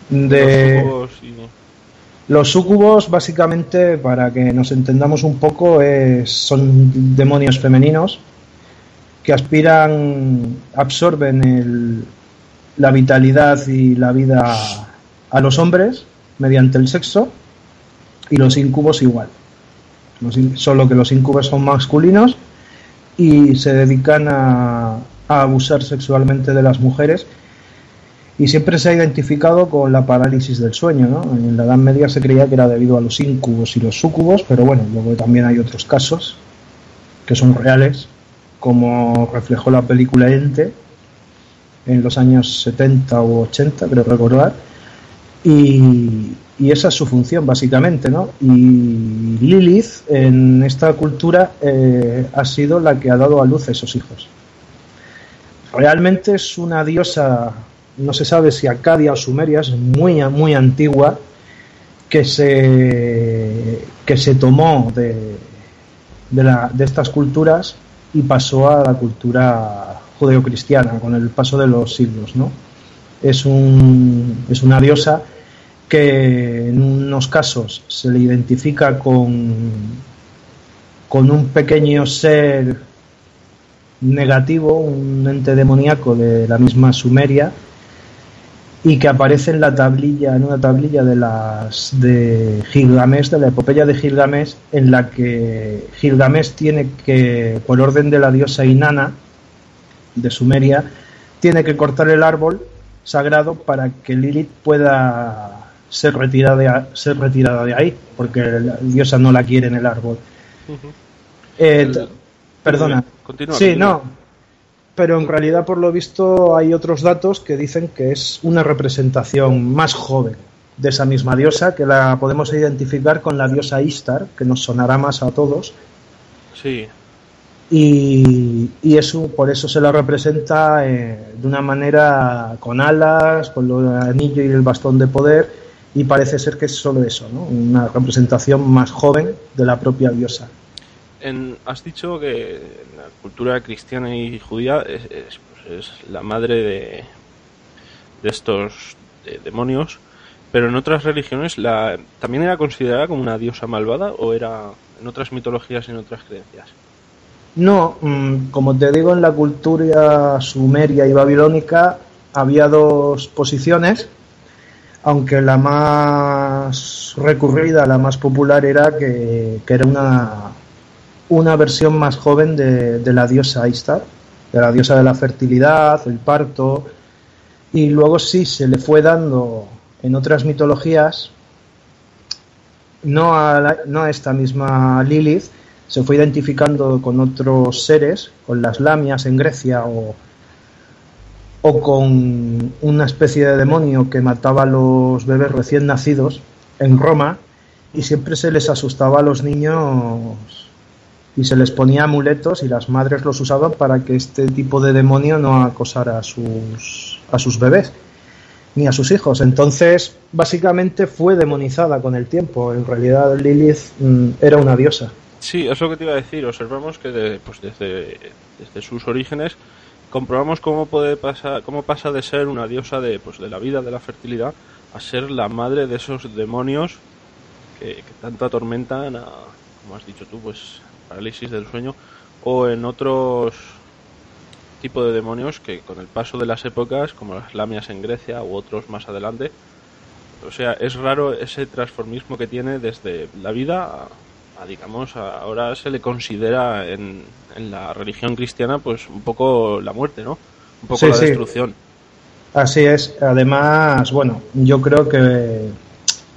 De... Los sucubos, y... los sucubos, básicamente, para que nos entendamos un poco, es... son demonios femeninos que aspiran, absorben el... la vitalidad y la vida a los hombres mediante el sexo y los incubos igual. Los in... Solo que los incubos son masculinos y se dedican a, abusar sexualmente de las mujeres y siempre se ha identificado con la parálisis del sueño. ¿no? En la Edad Media se creía que era debido a los incubos y los súcubos, pero bueno, luego también hay otros casos que son reales, como reflejó la película Ente en los años 70 u 80, creo recordar, y, esa es su función básicamente, ¿no? Y Lilith en esta cultura eh, ha sido la que ha dado a luz a esos hijos. Realmente es una diosa no se sabe si Acadia o Sumeria, es muy, muy antigua, que se, que se tomó de, de, estas culturas y pasó a la cultura judeocristiana con el paso de los siglos. ¿no? Es, un, es una diosa que en unos casos se le identifica con, con un pequeño ser negativo, un ente demoníaco de la misma Sumeria, y que aparece en la tablilla, en una tablilla de las de Gilgamesh, de la epopeya de Gilgamesh, en la que Gilgamesh tiene que, por orden de la diosa Inanna de Sumeria, tiene que cortar el árbol sagrado para que Lilith pueda ser retirada de, ser retirada de ahí, porque la diosa no la quiere en el árbol. Eh, perdona. sí, no pero en realidad por lo visto hay otros datos que dicen que es una representación más joven de esa misma diosa, que la podemos identificar con la diosa Istar, que nos sonará más a todos. Sí. Y, eso, por eso se la representa eh, de una manera con alas, con el anillo y el bastón de poder, y parece ser que es solo eso, ¿no? una representación más joven de la propia diosa has dicho que la cultura cristiana y judía es, pues la madre de, de estos demonios, pero en otras religiones la, también era considerada como una diosa malvada o era en otras mitologías y en otras creencias. No, mm, como te digo, en la cultura sumeria y babilónica había dos posiciones, aunque la más recurrida, la más popular era que era una, una versión más joven de, la diosa Istar, de la diosa de la fertilidad, el parto, y luego sí se le fue dando en otras mitologías, no a, no a esta misma Lilith, se fue identificando con otros seres, con las lamias en Grecia o, o con una especie de demonio que mataba a los bebés recién nacidos en Roma y siempre se les asustaba a los niños y se les ponía amuletos y las madres los usaban para que este tipo de demonio no acosara a sus, a sus bebés ni a sus hijos. Entonces, básicamente fue demonizada con el tiempo. En realidad, Lilith mm, era una diosa. Sí, eso que te iba a decir. Observamos que pues desde, desde sus orígenes comprobamos cómo puede pasar, cómo pasa de ser una diosa de, pues, de la vida, de la fertilidad, a ser la madre de esos demonios que, que tanto atormentan a, como has dicho tú, pues parálisis del sueño, o en otros tipos de demonios que con el paso de las épocas, como las lamias en Grecia u otros más adelante, o sea, es raro ese transformismo que tiene desde la vida a, digamos, ahora se le considera en, en, la religión cristiana pues un poco la muerte, ¿no? Un poco la destrucción. Así es. Además, bueno, yo creo que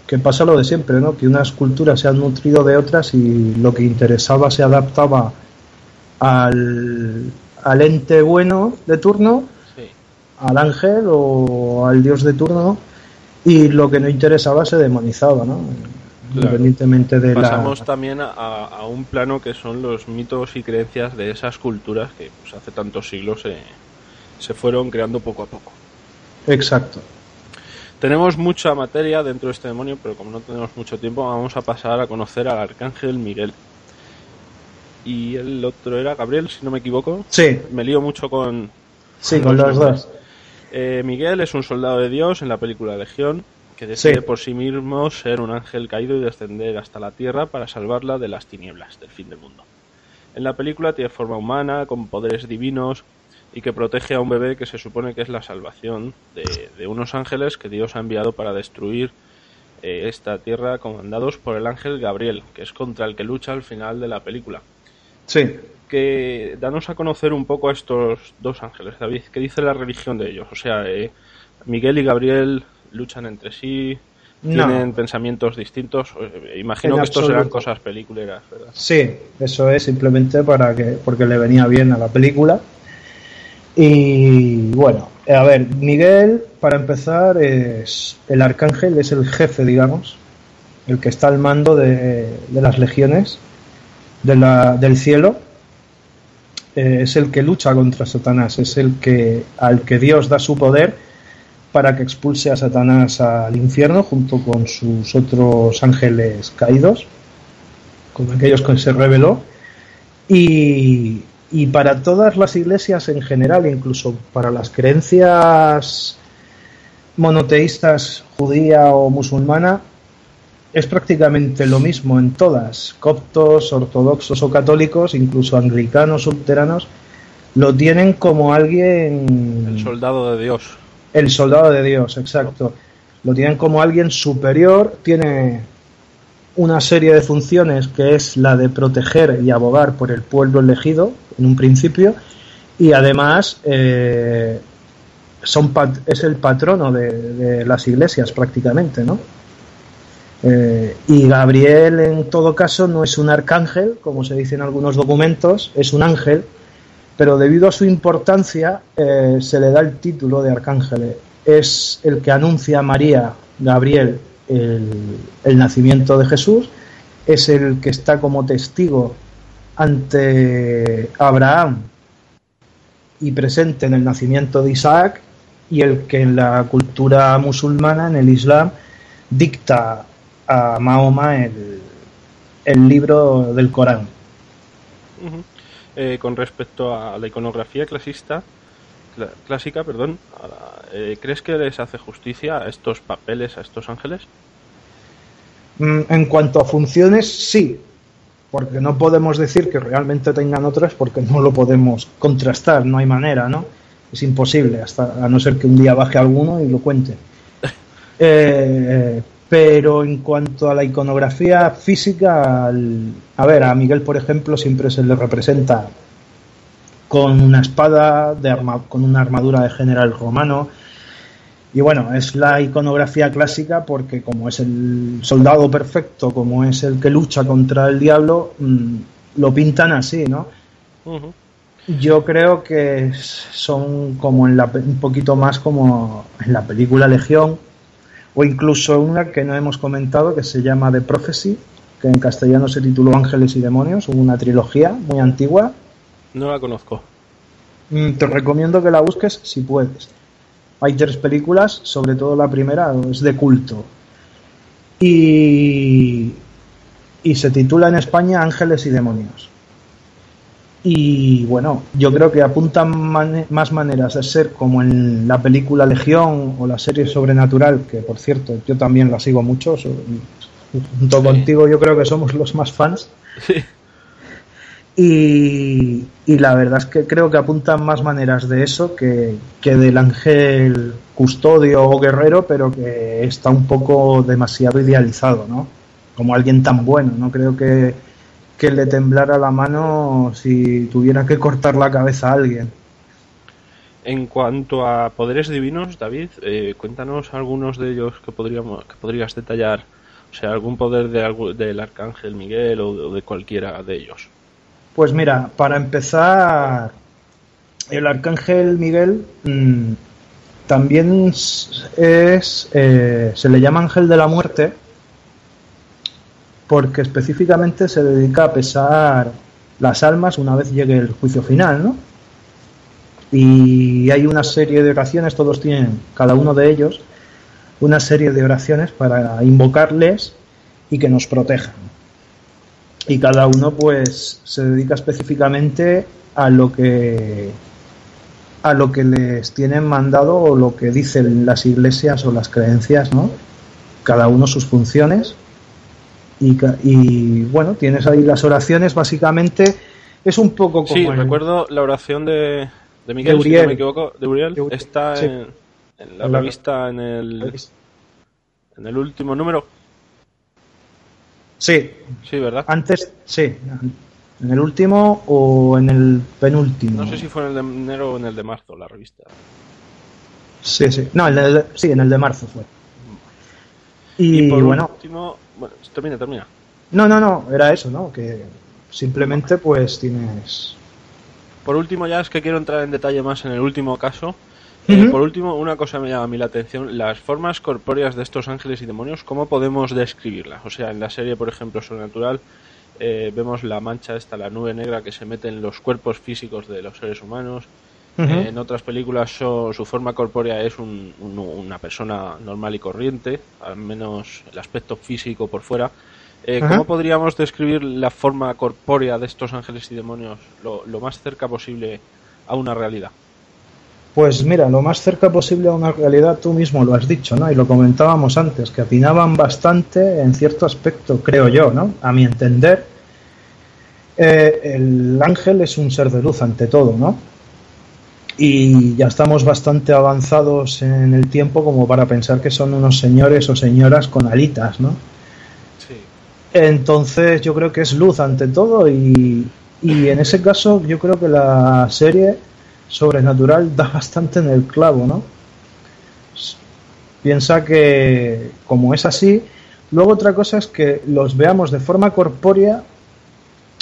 que pasa lo de siempre, ¿no? Que unas culturas se han nutrido de otras y lo que interesaba se adaptaba al, al ente bueno de turno, al ángel o al dios de turno, y lo que no interesaba se demonizaba, ¿no? Independientemente de Pasamos también a, a, un plano que son los mitos y creencias de esas culturas que pues, hace tantos siglos se, se fueron creando poco a poco. Exacto. Tenemos mucha materia dentro de este demonio, pero como no tenemos mucho tiempo, vamos a pasar a conocer al arcángel Miguel. Y el otro era Gabriel, si no me equivoco. Sí. Me lío mucho con. Sí, con los dos. Eh, Miguel es un soldado de Dios en la película Legión, que decide por sí mismo ser un ángel caído y descender hasta la tierra para salvarla de las tinieblas del fin del mundo. En la película tiene forma humana, con poderes divinos, y que protege a un bebé que se supone que es la salvación de, unos ángeles que Dios ha enviado para destruir eh, esta tierra comandados por el ángel Gabriel, que es contra el que lucha al final de la película. Sí. Que danos a conocer un poco a estos dos ángeles, David. ¿Qué dice la religión de ellos? O sea, eh, Miguel y Gabriel luchan entre sí, tienen pensamientos distintos. Eh, imagino que esto serán cosas peliculeras, ¿verdad? Sí, eso es simplemente para que porque le venía bien a la película. Y bueno, a ver, Miguel, para empezar, es el arcángel, es el jefe, digamos, el que está al mando de, las legiones de del cielo. Eh, es el que lucha contra Satanás, es el que al que Dios da su poder para que expulse a Satanás al infierno junto con sus otros ángeles caídos, con aquellos que se reveló. Y, y para todas las iglesias en general, incluso para las creencias monoteístas judía o musulmana, es prácticamente lo mismo en todas, coptos, ortodoxos o católicos, incluso anglicanos, luteranos, lo tienen como alguien... El soldado de Dios. El soldado de Dios, exacto. Lo tienen como alguien superior, tiene una serie de funciones que es la de proteger y abogar por el pueblo elegido en un principio y además eh, es el patrono de, las iglesias prácticamente, ¿no? Eh, y Gabriel en todo caso no es un arcángel, como se dice en algunos documentos, es un ángel pero debido a su importancia eh, se le da el título de arcángel. Es el que anuncia a María, Gabriel, el, nacimiento de Jesús, es el que está como testigo ante Abraham y presente en el nacimiento de Isaac y el que en la cultura musulmana, en el Islam, dicta a Mahoma el, libro del Corán. Eh, con respecto a la iconografía clasista, clásica, perdón, eh, ¿crees que les hace justicia a estos papeles, a estos ángeles? Mm, en cuanto a funciones, sí, porque no podemos decir que realmente tengan otras porque no lo podemos contrastar, no hay manera, ¿no? Es imposible, hasta a no ser que un día baje alguno y lo cuente. Eh, pero en cuanto a la iconografía física, a ver, a Miguel, por ejemplo, siempre se le representa con una espada, de con una armadura de general romano. Y bueno, es la iconografía clásica porque como es el soldado perfecto, como es el que lucha contra el diablo, mm, lo pintan así, ¿no? Yo creo que son como en la, un poquito más como en la película Legión, o incluso una que no hemos comentado que se llama The Prophecy, que en castellano se tituló Ángeles y Demonios, una trilogía muy antigua. No la conozco. Mm, te recomiendo que la busques si puedes. Hay tres películas, sobre todo la primera es de culto. Y, y se titula en España Ángeles y Demonios. Y bueno, yo creo que apuntan más maneras de ser como en la película Legión o la serie Sobrenatural, que por cierto yo también la sigo mucho, junto contigo yo creo que somos los más fans. Y, la verdad es que creo que apuntan más maneras de eso que, que del ángel custodio o guerrero, pero que está un poco demasiado idealizado, ¿no? Como alguien tan bueno, ¿no? Creo que que le temblara la mano si tuviera que cortar la cabeza a alguien. En cuanto a poderes divinos, David, eh, cuéntanos algunos de ellos que, podríamos, que podrías detallar. O sea, algún poder de, del arcángel Miguel o de, cualquiera de ellos. Pues mira, para empezar, el arcángel Miguel mm, también es, eh, se le llama ángel de la muerte porque específicamente se dedica a pesar las almas una vez llegue el juicio final, ¿no? Y hay una serie de oraciones, todos tienen, cada uno de ellos, una serie de oraciones para invocarles y que nos protejan. Y cada uno pues se dedica específicamente a lo que a lo que les tienen mandado o lo que dicen las iglesias o las creencias, ¿no? Cada uno sus funciones y, bueno, tienes ahí las oraciones, básicamente es un poco como. Sí, recuerdo la oración de, de Miguel, si no me equivoco, de Uriel, está en, la, revista, en el, en el último número. Sí. Sí, ¿verdad? Antes, sí. En el último o en el penúltimo. No sé si fue en el de enero o en el de marzo, la revista. Sí, sí. No, el de, sí, en el de marzo fue. Y, por bueno, último, bueno, termina, termina. No, no, no, era eso, ¿no? Que simplemente pues tienes... Por último ya es que quiero entrar en detalle más en el último caso. Eh, por último, una cosa me llama a mí la atención, las formas corpóreas de estos ángeles y demonios, ¿cómo podemos describirlas? O sea, en la serie, por ejemplo, Sobrenatural, eh, vemos la mancha esta, la nube negra que se mete en los cuerpos físicos de los seres humanos. Eh, en otras películas su forma corpórea es una persona normal y corriente, al menos el aspecto físico por fuera. Eh, ¿Cómo podríamos describir la forma corpórea de estos ángeles y demonios lo, más cerca posible a una realidad? Pues mira, lo más cerca posible a una realidad tú mismo lo has dicho, ¿no? Y lo comentábamos antes, que atinaban bastante en cierto aspecto, creo yo, ¿no? A mi entender, eh, el ángel es un ser de luz ante todo, ¿no? Y ya estamos bastante avanzados en el tiempo como para pensar que son unos señores o señoras con alitas, ¿no? Entonces yo creo que es luz ante todo y, en ese caso yo creo que la serie sobrenatural da bastante en el clavo, ¿no? Piensa que como es así, luego otra cosa es que los veamos de forma corpórea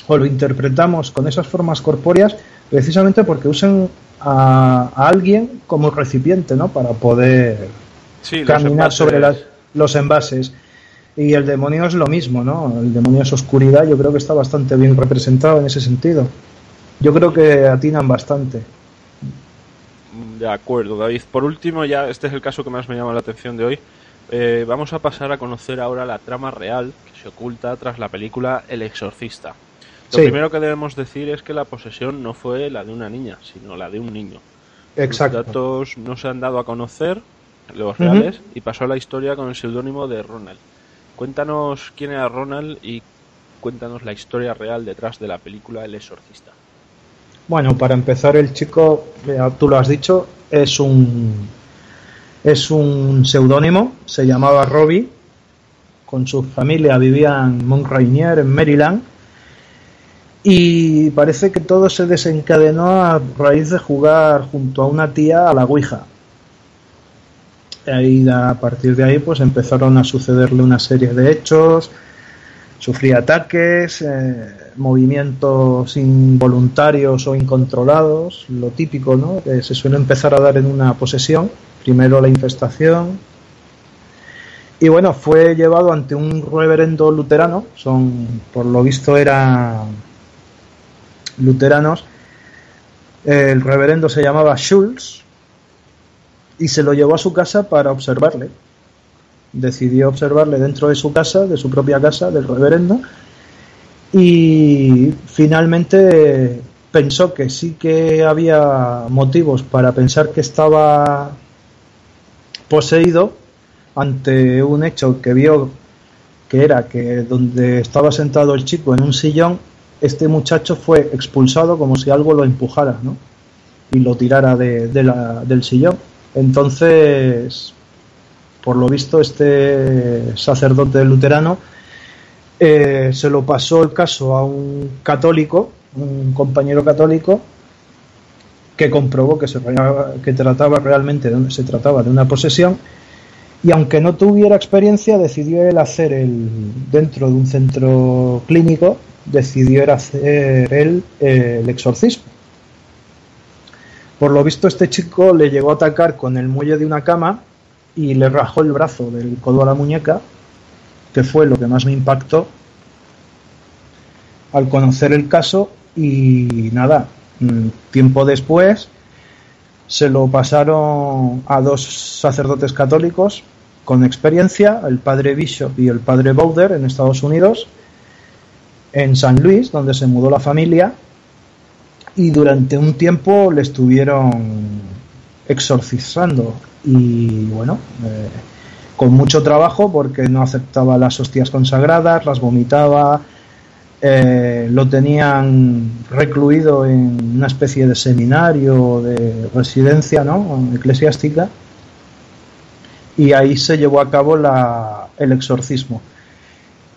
o lo interpretamos con esas formas corpóreas precisamente porque usan a, alguien como recipiente, ¿no? Para poder caminar sobre los envases. Y el demonio es lo mismo, ¿no? El demonio es oscuridad, yo creo que está bastante bien representado en ese sentido. Yo creo que atinan bastante. De acuerdo, David. Por último, ya este es el caso que más me llama la atención de hoy. Eh, vamos a pasar a conocer ahora la trama real que se oculta tras la película El Exorcista. Lo primero que debemos decir es que la posesión no fue la de una niña, sino la de un niño. Exacto. Los datos no se han dado a conocer, los reales, y pasó a la historia con el seudónimo de Ronald. Cuéntanos quién era Ronald y cuéntanos la historia real detrás de la película El Exorcista. Bueno, para empezar, el chico, tú lo has dicho, es un es un seudónimo, se llamaba Robbie, con su familia vivía en Mont Rainier, en Maryland, y parece que todo se desencadenó a raíz de jugar junto a una tía a la Ouija. Y a partir de ahí pues empezaron a sucederle una serie de hechos, sufría ataques, eh, movimientos involuntarios o incontrolados, lo típico, ¿no? Que se suele empezar a dar en una posesión, primero la infestación. Y bueno, fue llevado ante un reverendo luterano, son, por lo visto eran luteranos. El reverendo se llamaba Schulz y se lo llevó a su casa para observarle. Decidió observarle dentro de su casa, de su propia casa, del reverendo, y finalmente pensó que sí que había motivos para pensar que estaba poseído ante un hecho que vio que era que donde estaba sentado el chico en un sillón, este muchacho fue expulsado como si algo lo empujara, ¿no? Y lo tirara de, del sillón. Entonces, por lo visto, este sacerdote luterano eh, se lo pasó el caso a un católico, un compañero católico, que comprobó que se que trataba realmente de, se trataba de una posesión y aunque no tuviera experiencia decidió él hacer el dentro de un centro clínico decidió hacer él eh, el exorcismo. Por lo visto este chico le llegó a atacar con el muelle de una cama y le rajó el brazo del codo a la muñeca, que fue lo que más me impactó al conocer el caso y nada, mm, tiempo después se lo pasaron a dos sacerdotes católicos con experiencia, el padre Bishop y el padre Bowder en Estados Unidos, en San Luis, donde se mudó la familia, y durante un tiempo le estuvieron exorcizando. Y bueno, eh, con mucho trabajo porque no aceptaba las hostias consagradas, las vomitaba, eh, lo tenían recluido en una especie de seminario de residencia ¿no? eclesiástica y ahí se llevó a cabo el exorcismo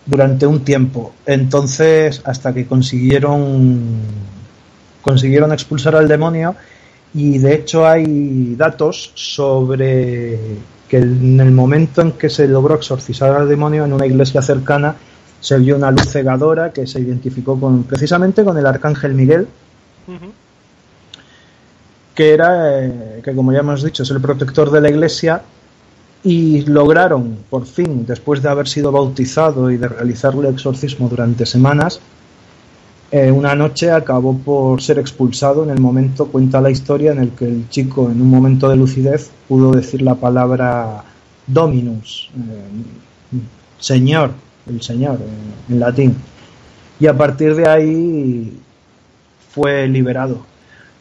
durante un tiempo. Entonces, hasta que consiguieron consiguieron expulsar al demonio Y de hecho hay datos sobre que en el momento en que se logró exorcizar al demonio en una iglesia cercana se vio una luz cegadora que se identificó con precisamente con el arcángel Miguel, que era, eh, que como ya hemos dicho, es el protector de la iglesia y lograron, por fin, después de haber sido bautizado y de realizarle exorcismo durante semanas, eh, una noche acabó por ser expulsado en el momento, cuenta la historia, en el que el chico, en un momento de lucidez, pudo decir la palabra Dominus, eh, Señor, el Señor, eh, en latín. Y a partir de ahí fue liberado.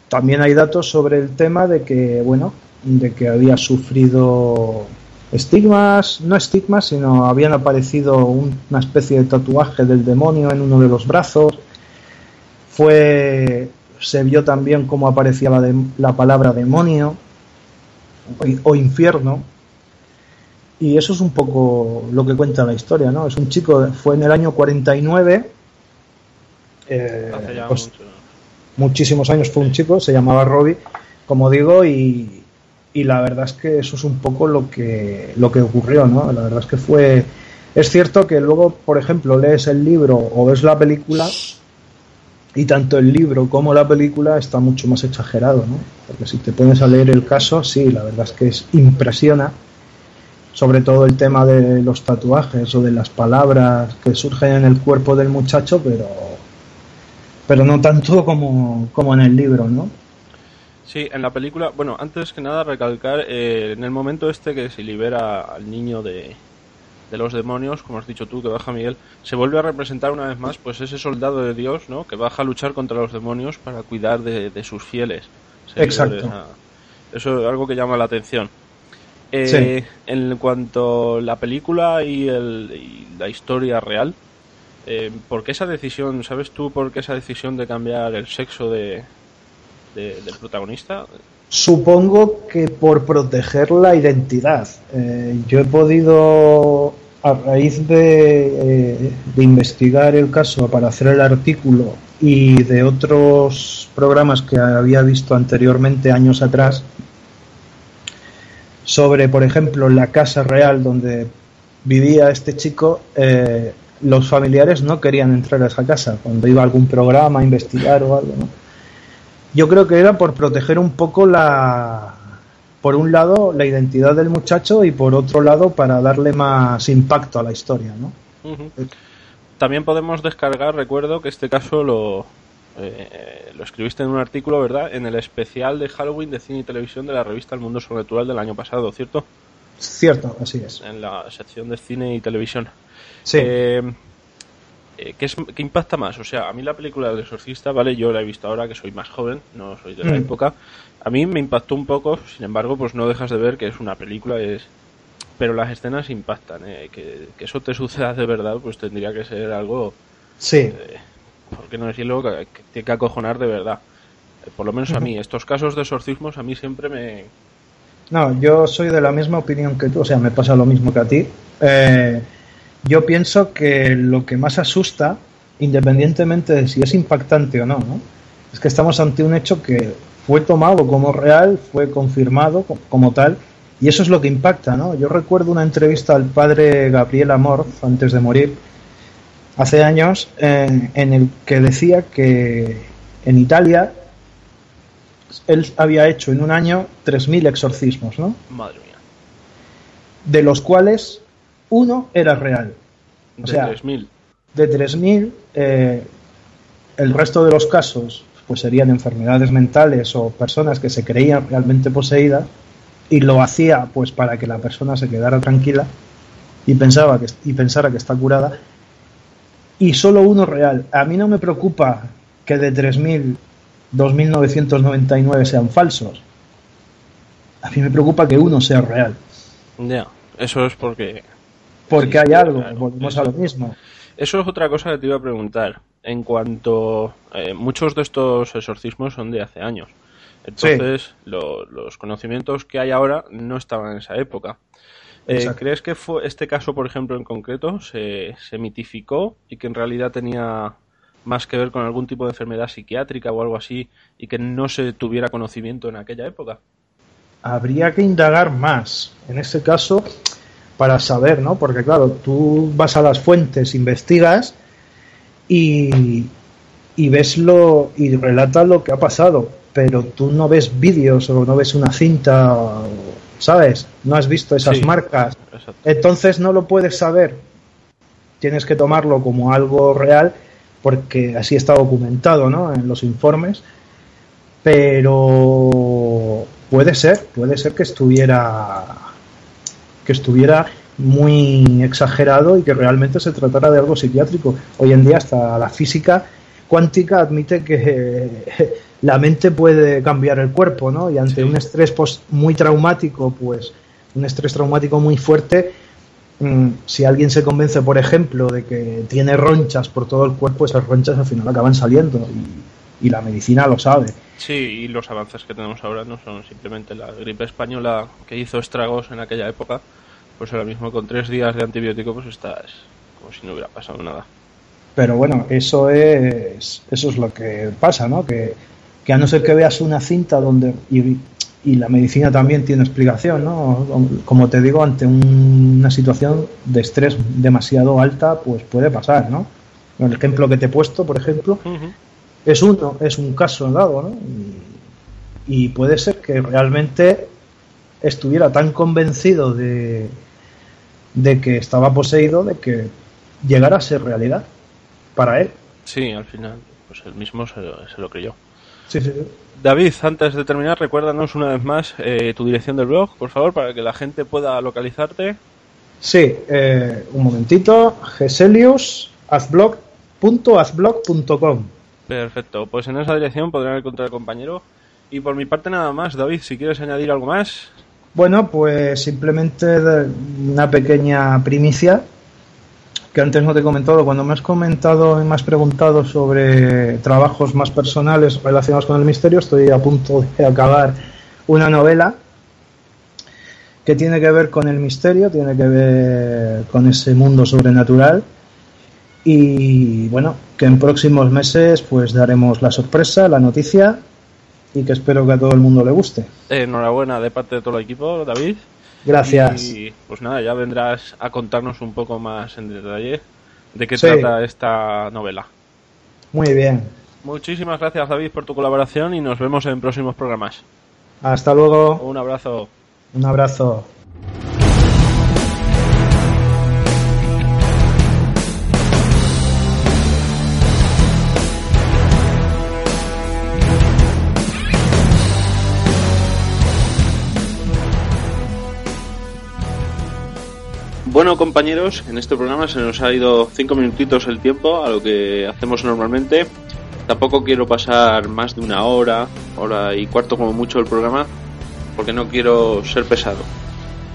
También hay datos sobre el tema de que, bueno, de que había sufrido estigmas, no estigmas, sino habían aparecido una especie de tatuaje del demonio en uno de los brazos. Fue, se vio también cómo aparecía la, la palabra demonio o, o, infierno. Y eso es un poco lo que cuenta la historia, ¿no? Es un chico, fue en el año 49. Eh, pues, mucho. muchísimos años fue un chico, se llamaba Robbie, como digo, y, y la verdad es que eso es un poco lo que, lo que ocurrió, ¿no? La verdad es que fue... Es cierto que luego, por ejemplo, lees el libro o ves la película y tanto el libro como la película está mucho más exagerado, ¿no? Porque si te pones a leer el caso, sí, la verdad es que es impresiona, sobre todo el tema de los tatuajes o de las palabras que surgen en el cuerpo del muchacho, pero pero no tanto como, como en el libro, ¿no? Sí, en la película, bueno, antes que nada recalcar, eh, en el momento este que se libera al niño de, de los demonios, como has dicho tú, que baja Miguel, se vuelve a representar una vez más pues ese soldado de Dios, ¿no? Que baja a luchar contra los demonios para cuidar de, de sus fieles. Exacto. Eso es algo que llama la atención. Eh, sí. En cuanto a la película y, el, y la historia real, eh, ¿por qué esa decisión, sabes tú por qué esa decisión de cambiar el sexo de, de, del protagonista? Supongo que por proteger la identidad. Eh, yo he podido, a raíz de, eh, de, investigar el caso para hacer el artículo y de otros programas que había visto anteriormente, años atrás, sobre, por ejemplo, la casa real donde vivía este chico, eh, los familiares no querían entrar a esa casa cuando iba a algún programa a investigar o algo, ¿no? Yo creo que era por proteger un poco la, por un lado, la identidad del muchacho y por otro lado, para darle más impacto a la historia, ¿no? Uh -huh. También podemos descargar, recuerdo que este caso lo, eh, lo escribiste en un artículo, ¿verdad? En el especial de Halloween de cine y televisión de la revista El Mundo Sobrenatural del año pasado, ¿cierto? Cierto, así es. En la sección de cine y televisión. Sí. Eh, ¿qué, es, ¿Qué impacta más? O sea, a mí la película del exorcista, ¿vale? Yo la he visto ahora que soy más joven, no soy de la mm. época. A mí me impactó un poco, sin embargo, pues no dejas de ver que es una película, es pero las escenas impactan, ¿eh? que, que, eso te suceda de verdad, pues tendría que ser algo... Sí. Eh, ¿Por qué no decirlo? Que, que tiene que acojonar de verdad. Eh, por lo menos a mí, estos casos de exorcismos a mí siempre me... No, yo soy de la misma opinión que tú, o sea, me pasa lo mismo que a ti. Eh, yo pienso que lo que más asusta, independientemente de si es impactante o no, ¿no? es que estamos ante un hecho que fue tomado como real, fue confirmado como tal, y eso es lo que impacta, ¿no? Yo recuerdo una entrevista al padre Gabriel Amor, antes de morir, hace años, en, en el que decía que en Italia él había hecho en un año 3.000 exorcismos, ¿no? Madre mía. De los cuales uno era real. O de sea, 3.000. De 3.000, eh, el resto de los casos pues serían enfermedades mentales o personas que se creían realmente poseídas y lo hacía pues para que la persona se quedara tranquila y pensaba que y pensara que está curada y solo uno real. A mí no me preocupa que de 3000 2999 sean falsos. A mí me preocupa que uno sea real. Ya, eso es porque porque sí, hay algo, claro, volvemos eso, a lo mismo. Eso es otra cosa que te iba a preguntar. En cuanto eh, muchos de estos exorcismos son de hace años. Entonces, sí. lo, los conocimientos que hay ahora no estaban en esa época. Eh, ¿Crees que fue este caso, por ejemplo, en concreto, se, se, mitificó y que en realidad tenía más que ver con algún tipo de enfermedad psiquiátrica o algo así y que no se tuviera conocimiento en aquella época? Habría que indagar más. En ese caso, para saber, ¿no? Porque claro, tú vas a las fuentes, investigas y, y ves lo y relatas lo que ha pasado, pero tú no ves vídeos o no ves una cinta, ¿sabes? No has visto esas marcas. Entonces no lo puedes saber. Tienes que tomarlo como algo real porque así está documentado, ¿no? En los informes. Pero puede ser, puede ser que estuviera que estuviera muy exagerado y que realmente se tratara de algo psiquiátrico. Hoy en día hasta la física cuántica admite que la mente puede cambiar el cuerpo, ¿no? Y ante un estrés muy traumático, pues un estrés traumático muy fuerte, mm, si alguien se convence, por ejemplo, de que tiene ronchas por todo el cuerpo, esas ronchas al final acaban saliendo y, y la medicina lo sabe. Sí, y los avances que tenemos ahora no son simplemente la gripe española que hizo estragos en aquella época, pues ahora mismo con tres días de antibiótico pues estás como si no hubiera pasado nada. Pero bueno, eso es, eso es lo que pasa, ¿no? Que, que a no ser que veas una cinta donde... Y, y la medicina también tiene explicación, ¿no? Como te digo, ante una situación de estrés demasiado alta, pues puede pasar, ¿no? El ejemplo que te he puesto, por ejemplo, es uno, es un caso dado, ¿no? Y, puede ser que realmente estuviera tan convencido de, de que estaba poseído, de que llegara a ser realidad para él. Sí, al final, pues él mismo se, lo creyó. Sí, sí, David, antes de terminar, recuérdanos una vez más eh, tu dirección del blog, por favor, para que la gente pueda localizarte. Sí, eh, un momentito, geselius.azblog.azblog.com Perfecto, pues en esa dirección podrán encontrar compañero. Y por mi parte nada más, David, si quieres añadir algo más. Bueno, pues simplemente una pequeña primicia que antes no te he comentado. Cuando me has comentado y me has preguntado sobre trabajos más personales relacionados con el misterio, estoy a punto de acabar una novela que tiene que ver con el misterio, tiene que ver con ese mundo sobrenatural y bueno, que en próximos meses pues daremos la sorpresa, la noticia y que espero que a todo el mundo le guste. Enhorabuena de parte de todo el equipo, David. Gracias. Y pues nada, ya vendrás a contarnos un poco más en detalle de qué trata esta novela. Muy bien. Muchísimas gracias David por tu colaboración y nos vemos en próximos programas. Hasta luego. Un abrazo. Un abrazo. Bueno, compañeros, en este programa se nos ha ido cinco minutitos el tiempo a lo que hacemos normalmente. Tampoco quiero pasar más de una hora, hora y cuarto como mucho el programa, porque no quiero ser pesado.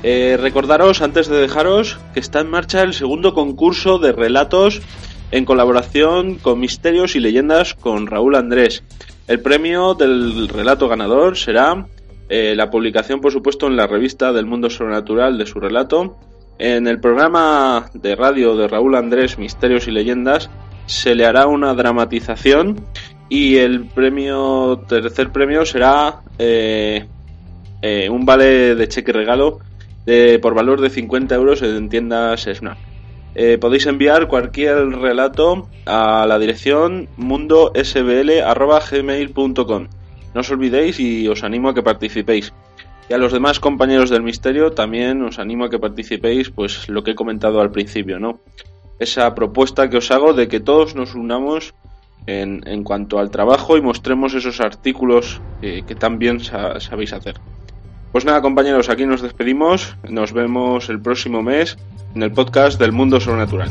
Eh, recordaros, antes de dejaros, que está en marcha el segundo concurso de relatos en colaboración con Misterios y Leyendas con Raúl Andrés. El premio del relato ganador será eh, la publicación, por supuesto, en la revista del mundo sobrenatural de su relato en el programa de radio de Raúl Andrés, Misterios y Leyendas, se le hará una dramatización y el premio, tercer premio será eh, eh, un vale de cheque regalo de, por valor de 50 euros en tiendas Snap. Eh, podéis enviar cualquier relato a la dirección mundosbl.gmail.com. No os olvidéis y os animo a que participéis. Y a los demás compañeros del misterio también os animo a que participéis, pues lo que he comentado al principio, ¿no? Esa propuesta que os hago de que todos nos unamos en, en cuanto al trabajo y mostremos esos artículos que también sabéis hacer. Pues nada, compañeros, aquí nos despedimos. Nos vemos el próximo mes en el podcast del Mundo Sobrenatural.